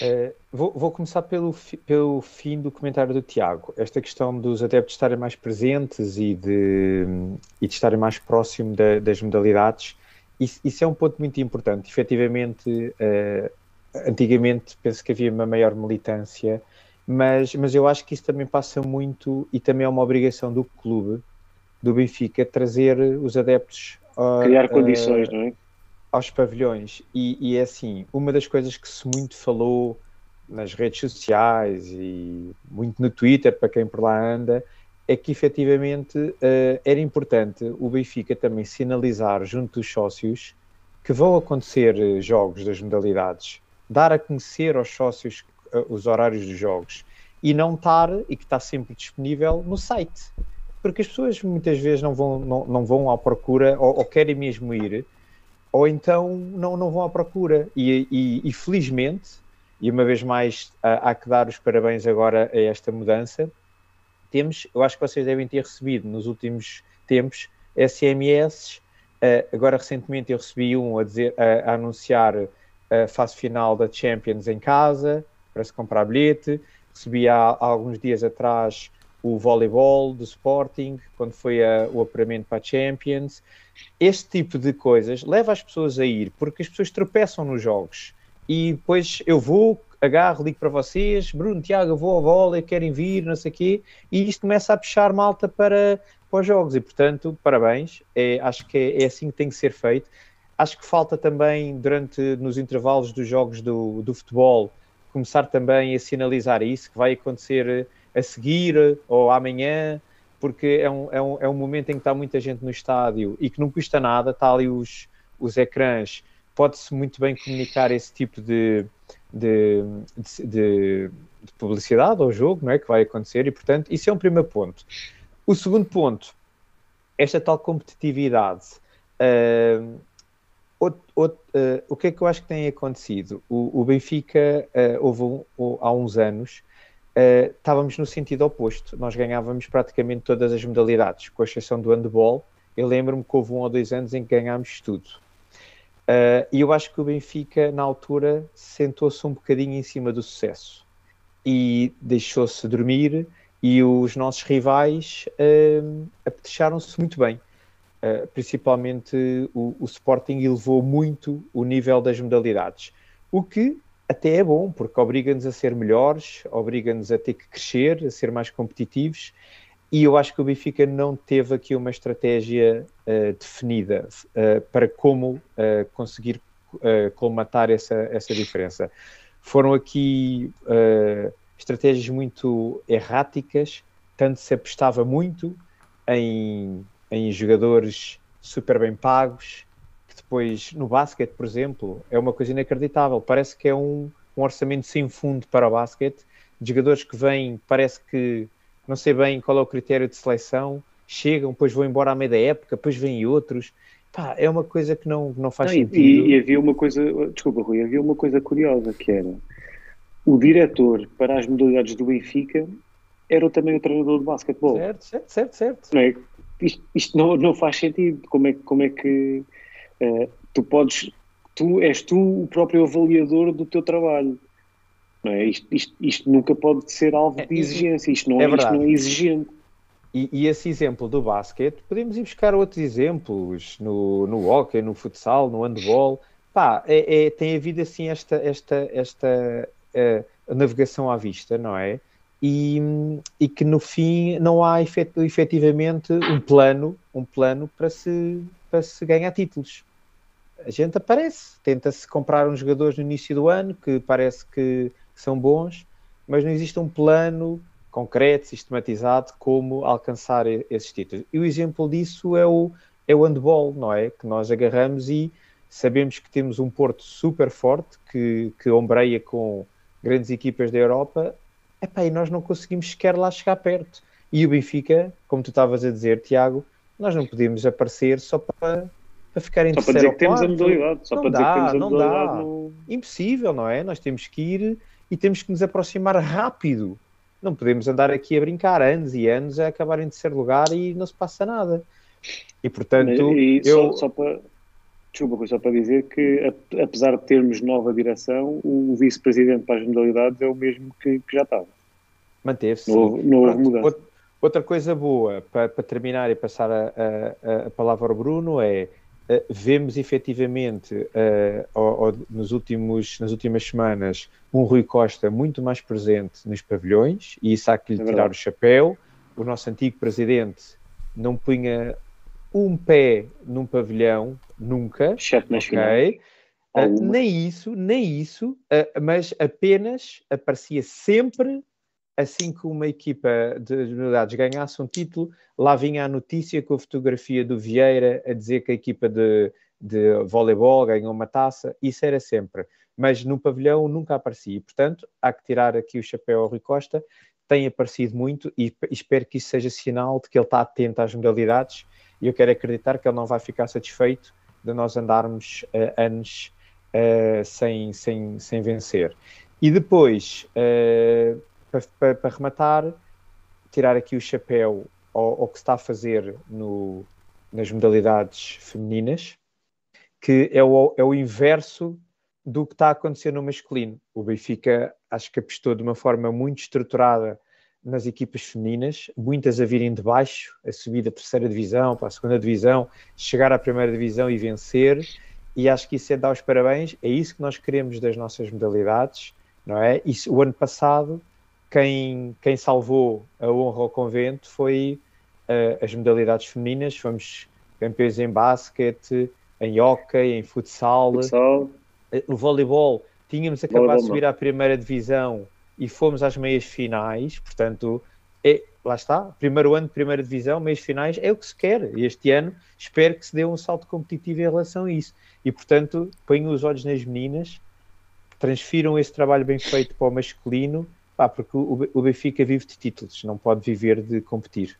Uh, vou, vou, começar pelo, pelo fim do comentário do Tiago. Esta questão dos adeptos estarem mais presentes e de, e de estarem mais próximo da, das modalidades isso, isso, é um ponto muito importante. Efetivamente, uh, antigamente penso que havia uma maior militância, mas, mas eu acho que isso também passa muito e também é uma obrigação do clube, do Benfica, trazer os adeptos. Uh, Criar condições, uh, não é? Aos pavilhões. E, e é assim, uma das coisas que se muito falou nas redes sociais e muito no Twitter, para quem por lá anda, é que efetivamente uh, era importante o Benfica também sinalizar junto dos sócios que vão acontecer eh, jogos das modalidades, dar a conhecer aos sócios uh, os horários dos jogos e não estar, e que está sempre disponível no site. Porque as pessoas muitas vezes não vão, não, não vão à procura, ou, ou, querem mesmo ir, ou então não, não vão à procura. E, e, e felizmente, e uma vez mais há que dar os parabéns agora a esta mudança, temos, eu acho que vocês devem ter recebido nos últimos tempos SMS. Uh, agora, recentemente, eu recebi um a, dizer, a, anunciar a fase final da Champions em casa, para se comprar bilhete. Recebi há, há alguns dias atrás o voleibol do Sporting, quando foi a, o apuramento para a Champions. Este tipo de coisas leva as pessoas a ir, porque as pessoas tropeçam nos jogos. e depois eu vou, agarro, ligo para vocês, Bruno, Tiago, vou ao vôlei, querem vir, não sei o quê, e isto começa a puxar malta para, para os jogos, e portanto, parabéns, é, acho que é, é assim que tem que ser feito. Acho que falta também, durante, nos intervalos dos jogos do, do futebol, começar também a sinalizar isso, que vai acontecer a seguir ou amanhã, porque é um, é um, é um momento em que está muita gente no estádio e que não custa nada, está ali os, os ecrãs, pode-se muito bem comunicar esse tipo de, de, de, de, publicidade ao jogo, não é? Que vai acontecer, e portanto, isso é um primeiro ponto. O segundo ponto, esta tal competitividade. Uh, uh, o que é que eu acho que tem acontecido? O, o Benfica, uh, houve um, há uns anos, uh, estávamos no sentido oposto. Nós ganhávamos praticamente todas as modalidades, com exceção do handball. Eu lembro-me que houve um ou dois anos em que ganhámos tudo. Uh, e eu acho que o Benfica, na altura, sentou-se um bocadinho em cima do sucesso e deixou-se dormir. E os nossos rivais uh, apetrecharam-se muito bem. Uh, principalmente o, o Sporting elevou muito o nível das modalidades, o que até é bom, porque obriga-nos a ser melhores, obriga-nos a ter que crescer, a ser mais competitivos, e eu acho que o Benfica não teve aqui uma estratégia uh, definida uh, para como uh, conseguir colmatar essa, essa diferença. Foram aqui estratégias muito erráticas, tanto se apostava muito em, em jogadores super bem pagos, depois no basquete, por exemplo, é uma coisa inacreditável. Parece que é um, um orçamento sem fundo para o basquete, de jogadores que vêm, parece que não sei bem qual é o critério de seleção, chegam, depois vão embora à meia da época, depois vêm outros. Pá, é uma coisa que não, não faz não, sentido. E, e, havia uma coisa, desculpa Rui, havia uma coisa curiosa que era o diretor para as modalidades do Benfica era também o treinador de basquetebol. Certo, certo, certo, certo. Não é? Isto, isto não, não faz sentido. Como é, como é que Uh, tu podes, tu és tu o próprio avaliador do teu trabalho. Não é? isto, isto, isto nunca pode ser alvo de é, exigência, isto não é, é isto não é exigente. E, e, esse exemplo do basquete, podemos ir buscar outros exemplos no, no hockey, no futsal, no handball. Pá, é, é, tem havido assim esta, esta, esta uh, navegação à vista, não é? E, e, que no fim não há efet, efetivamente um plano, um plano para se, para se ganhar títulos a gente aparece, tenta-se comprar uns jogadores no início do ano que parece que, são bons, mas não existe um plano concreto, sistematizado, como alcançar esses títulos. E o exemplo disso é o, é o handball, não é? Que nós agarramos e sabemos que temos um Porto super forte que, que ombreia com grandes equipas da Europa, epá, e nós não conseguimos sequer lá chegar perto. E o Benfica, como tu estavas a dizer, Tiago, nós não podemos aparecer só para para ficar em Só para dizer que temos a modalidade. Só não para dá, dizer que temos a não modalidade. Dá. No... Impossível, não é? Nós temos que ir e temos que nos aproximar rápido. Não podemos andar aqui a brincar anos e anos a acabar em terceiro lugar e não se passa nada. E portanto, e, eu... só, só para, desculpa, só para dizer que apesar de termos nova direção, o vice-presidente para as modalidades é o mesmo que, que já estava. Manteve-se. Não houve, mudança. Outra coisa boa, para, para terminar e passar a, a, a palavra ao Bruno, é vemos efetivamente uh, ao, ao, nos últimos, nas últimas semanas um Rui Costa muito mais presente nos pavilhões e isso há que lhe é tirar o chapéu. O nosso antigo presidente não punha um pé num pavilhão nunca. Exceto nas okay? Uh, nem isso, nem isso, uh, mas apenas aparecia sempre assim que uma equipa de unidades ganhasse um título, lá vinha a notícia com a fotografia do Vieira a dizer que a equipa de, de voleibol ganhou uma taça, isso era sempre. Mas no pavilhão nunca aparecia. Portanto, há que tirar aqui o chapéu ao Rui Costa, tem aparecido muito e espero que isso seja sinal de que ele está atento às modalidades e eu quero acreditar que ele não vai ficar satisfeito de nós andarmos uh, anos uh, sem, sem, sem vencer. E depois, uh, para, para, para rematar, tirar aqui o chapéu ao, ao que se está a fazer no, nas modalidades femininas, que é o, é o inverso do que está a acontecer no masculino. O Benfica acho que apostou de uma forma muito estruturada nas equipas femininas, muitas a virem de baixo, a subir da terceira divisão para a segunda divisão, chegar à primeira divisão e vencer. e acho que isso é dar os parabéns, é isso que nós queremos das nossas modalidades, não é? Isso, o ano passado, quem, quem salvou a honra ao convento foi uh, as modalidades femininas, fomos campeões em basquete, em hockey, em futsal, futsal. Uh, o voleibol, tínhamos acabado de subir à primeira divisão e fomos às meias finais, portanto, é, lá está, primeiro ano de primeira divisão, meias finais, é o que se quer. E este ano espero que se dê um salto competitivo em relação a isso. E, portanto, ponho os olhos nas meninas, transfiram esse trabalho bem feito para o masculino, pá, porque o Benfica vive de títulos, não pode viver de competir.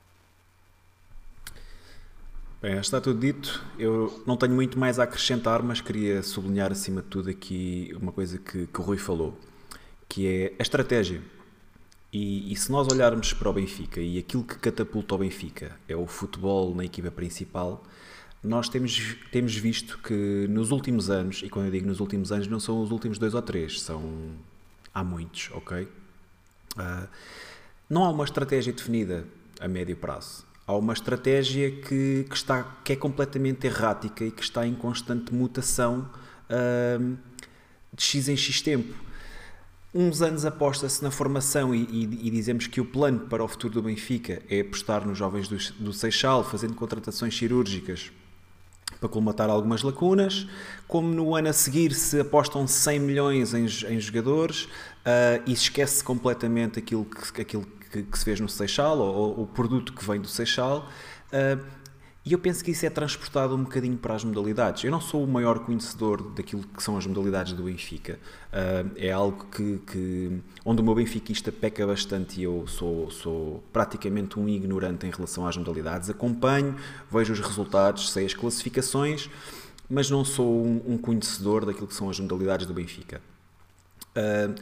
Bem, está tudo dito. Eu não tenho muito mais a acrescentar, mas queria sublinhar acima de tudo aqui uma coisa que, que o Rui falou, que é a estratégia. E, e, se nós olharmos para o Benfica e aquilo que catapulta o Benfica é o futebol na equipa principal, nós temos, temos visto que nos últimos anos, e quando eu digo nos últimos anos, não são os últimos dois ou três, são há muitos, ok? Uh, não há uma estratégia definida a médio prazo há uma estratégia que, que, está, que é completamente errática e que está em constante mutação uh, de X em X tempo. Uns anos aposta-se na formação e, e, e, dizemos que o plano para o futuro do Benfica é apostar nos jovens do, do Seixal, fazendo contratações cirúrgicas para colmatar algumas lacunas, como no ano a seguir se apostam 100 milhões em, em jogadores uh, e esquece completamente aquilo que, aquilo que, que se fez no Seixal, ou, ou, o produto que vem do Seixal, uh, e eu penso que isso é transportado um bocadinho para as modalidades. Eu não sou o maior conhecedor daquilo que são as modalidades do Benfica. Uh, é algo que, que, onde o meu benfiquista peca bastante e eu sou, sou praticamente um ignorante em relação às modalidades. Acompanho, vejo os resultados, sei as classificações, mas não sou um, um conhecedor daquilo que são as modalidades do Benfica. Uh,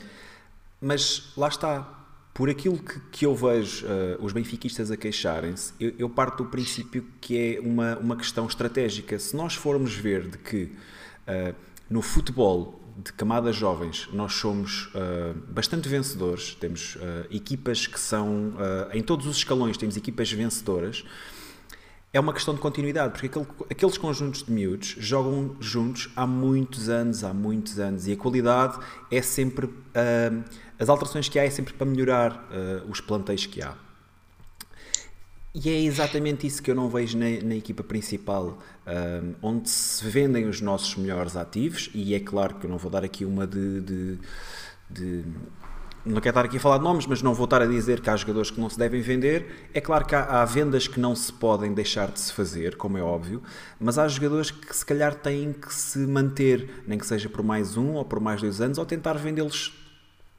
mas lá está, por aquilo que, que eu vejo uh, os benfiquistas a queixarem-se, eu, eu, parto do princípio que é uma, uma questão estratégica. Se nós formos ver de que uh, no futebol de camadas jovens nós somos uh, bastante vencedores, temos equipas que são, em todos os escalões, temos equipas vencedoras, é uma questão de continuidade, porque aquele, aqueles conjuntos de miúdos jogam juntos há muitos anos, há muitos anos, e a qualidade é sempre as alterações que há é sempre para melhorar uh, os plantéis que há. E é exatamente isso que eu não vejo na, na equipa principal, um, eh, onde se vendem os nossos melhores ativos, e é claro que eu não vou dar aqui uma de, de, de não quero estar aqui a falar de nomes, mas não vou estar a dizer que há jogadores que não se devem vender. É claro que há, há, vendas que não se podem deixar de se fazer, como é óbvio, mas há jogadores que se calhar têm que se manter, nem que seja por mais um ou por mais dois anos, ou tentar vendê-los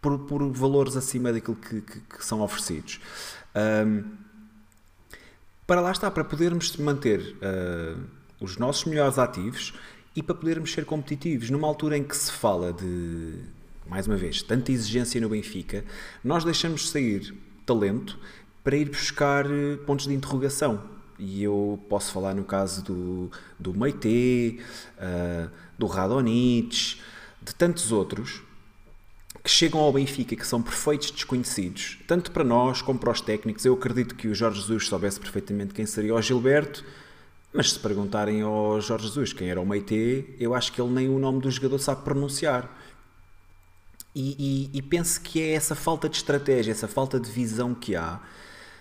por, por valores acima daquilo que, que, que são oferecidos. Um, para lá está, para podermos manter uh, os nossos melhores ativos e para podermos ser competitivos. Numa altura em que se fala de, mais uma vez, tanta exigência no Benfica, nós deixamos sair talento para ir buscar ah, pontos de interrogação. E eu posso falar no caso do, do Meite, uh, do Radonich, de tantos outros que chegam ao Benfica que são perfeitos desconhecidos, tanto para nós como para os técnicos. Eu acredito que o Jorge Jesus soubesse perfeitamente quem seria o Gilberto, mas se perguntarem ao Jorge Jesus quem era o Meite, eu acho que ele nem o nome do jogador sabe pronunciar. E, e, e, penso que é essa falta de estratégia, essa falta de visão que há,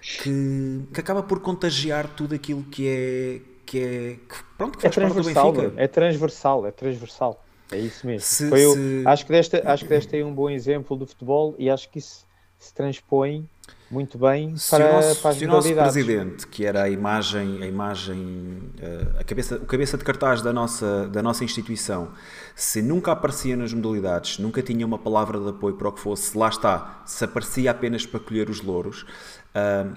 que, que acaba por contagiar tudo aquilo que é que é que, pronto que faz é transversal, parte do Benfica. É transversal, é transversal. É isso mesmo. Se, Foi se... acho, que desta, acho que deste é um bom exemplo do futebol e acho que isso se transpõe muito bem se para, nosso, para as se o nosso presidente, que era a imagem, a imagem, eh, a cabeça, o cabeça de cartaz da nossa, da nossa instituição, se nunca aparecia nas modalidades, nunca tinha uma palavra de apoio para o que fosse, lá está, se aparecia apenas para colher os louros, uh,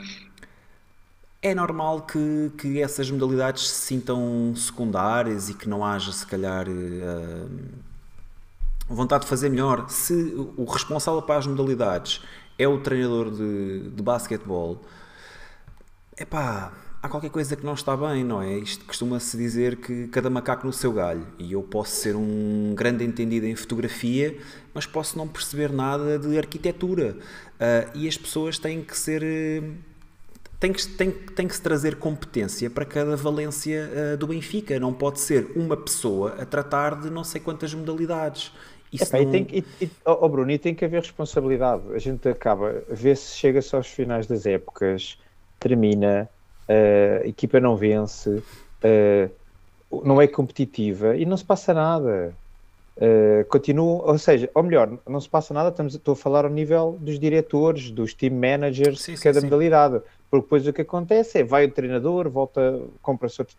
é normal que, que essas modalidades se sintam secundárias e que não haja, se calhar, uh, vontade de fazer melhor. Se o responsável para as modalidades é o treinador de, de basquetebol, epá, há qualquer coisa que não está bem, não é? Isto costuma-se dizer que cada macaco no seu galho. E eu posso ser um grande entendido em fotografia, mas posso não perceber nada de arquitetura. Uh, e as pessoas têm que ser tem que, tem, tem que se trazer competência para cada valência uh, do Benfica. Não pode ser uma pessoa a tratar de não sei quantas modalidades. Isso Epá, não... e tem, e, e, oh Bruno, e tem que haver responsabilidade. A gente acaba, vê se chega-se aos finais das épocas, termina, uh, a equipa não vence, uh, não é competitiva e não se passa nada. Uh, continua, ou seja, ou melhor, não se passa nada, estamos, estou a falar ao nível dos diretores, dos team managers sim, de cada sim, modalidade. Porque depois o que acontece é vai o treinador, volta, compra-se outro,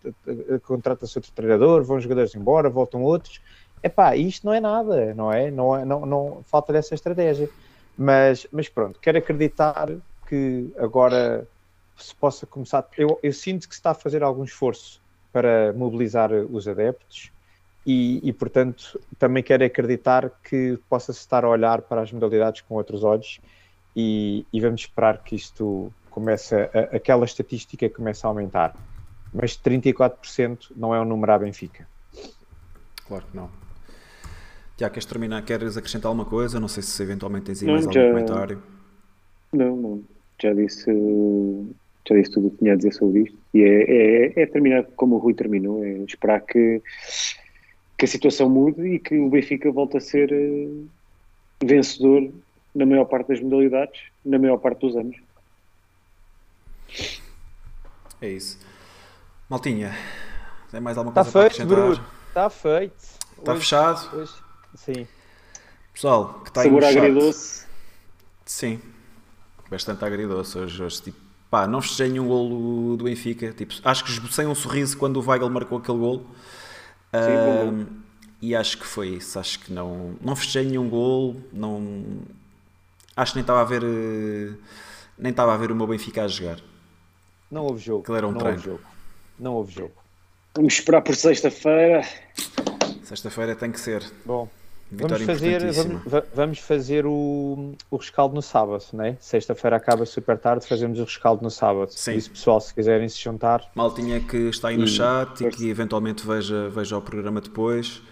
contrata-se outro treinador, vão os jogadores embora, voltam outros. Epá, isto não é nada, não é? Não, é, não, não falta dessa estratégia. Mas, mas pronto, quero acreditar que agora se possa começar. Eu, eu sinto que se está a fazer algum esforço para mobilizar os adeptos e, e, portanto, também quero acreditar que possa-se estar a olhar para as modalidades com outros olhos e, e vamos esperar que isto comece, a, aquela estatística comece a aumentar. Mas 34% não é um número à Benfica. Claro que não. Tiago, queres terminar? Queres acrescentar alguma coisa? Não sei se eventualmente tens aí não, mais já... algum comentário. Não, não. Já disse, já disse tudo o que tinha a dizer sobre isto. E é, é, é terminar como o Rui terminou. É esperar que, que a situação mude e que o Benfica volte a ser uh, vencedor na maior parte das modalidades, na maior parte dos anos. É isso. Maltinha, tem mais alguma tá coisa Está feito, Bruno. Está feito. Está fechado? Hoje, sim. Pessoal, que está aí Sabor agridoce. Sim. Bastante agridoce hoje. hoje tipo, pá, não fechei nenhum golo do Benfica. Tipo, acho que esbocei um sorriso quando o Weigl marcou aquele golo. Sim, e acho que foi isso. Acho que não, não fechei nenhum golo. Não, acho que nem estava a ver. Eh, nem estava a ver o meu Benfica a jogar. Não houve jogo. Aquilo era um não treino. Houve jogo. Não houve jogo. Vamos esperar por sexta-feira. Sexta-feira tem que ser. Bom, vamos fazer, vamos, vamos, fazer o, o rescaldo no sábado, né? Sexta-feira acaba super tarde, fazemos o rescaldo no sábado. Sim. Isso, pessoal, se quiserem se juntar. Maltinha que está aí no e... chat e que eventualmente veja, veja o programa depois.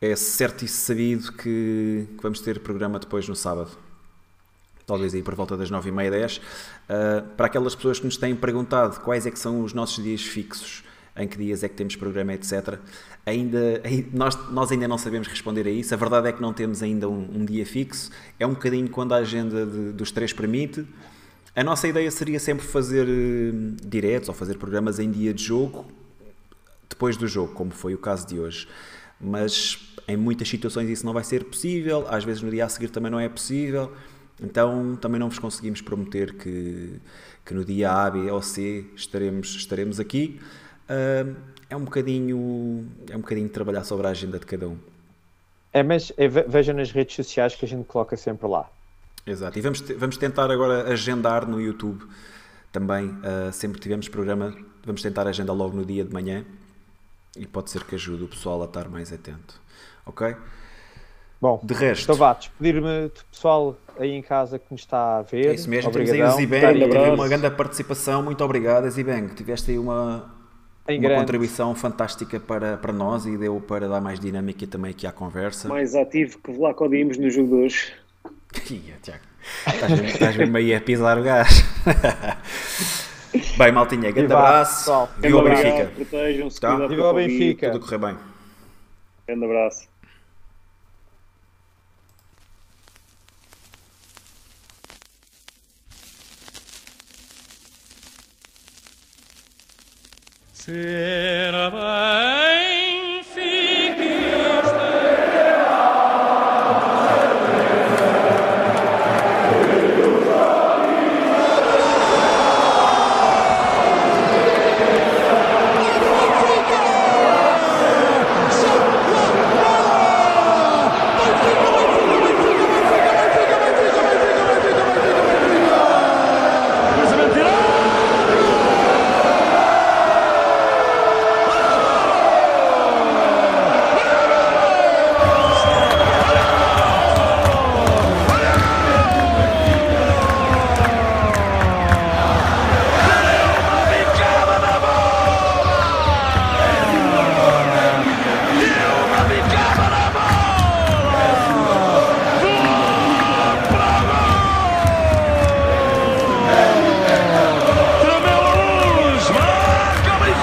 É certo e sabido que, que vamos ter programa depois no sábado talvez aí por volta das 9 e meia, 10, uh, para aquelas pessoas que nos têm perguntado quais é que são os nossos dias fixos, em que dias é que temos programa, etc. Ainda, nós, nós ainda não sabemos responder a isso. A verdade é que não temos ainda um, um dia fixo. É um bocadinho quando a agenda de, dos três permite. A nossa ideia seria sempre fazer uh, diretos ou fazer programas em dia de jogo, depois do jogo, como foi o caso de hoje. Mas em muitas situações isso não vai ser possível, às vezes no dia a seguir também não é possível. Então também não vos conseguimos prometer que, que no dia A, B ou C estaremos, estaremos aqui. Uh, é um bocadinho é um bocadinho trabalhar sobre a agenda de cada um. É, mas é, veja nas redes sociais que a gente coloca sempre lá. Exato. E vamos, vamos tentar agora agendar no YouTube também. Uh, sempre que tivermos programa, vamos tentar agendar logo no dia de manhã e pode ser que ajude o pessoal a estar mais atento. Ok? Bom, de resto. Então vá, despedir-me do pessoal aí em casa que nos está a ver. É isso mesmo, Obrigadão. temos aí o Zibeng, teve uma grande participação, muito obrigado Zibeng, tiveste aí uma, uma contribuição fantástica para, para nós e deu para dar mais dinâmica também aqui à conversa. Mais ativo que Vlaco Dimos nos jogo de hoje. Ia, Tiago, estás mesmo aí a pisar o gás. Bem, maltinha, grande abraço. Viva o Benfica. Protejam-se, tá? Viva o Benfica. Tudo correr bem. Grande abraço. Für mein Fiel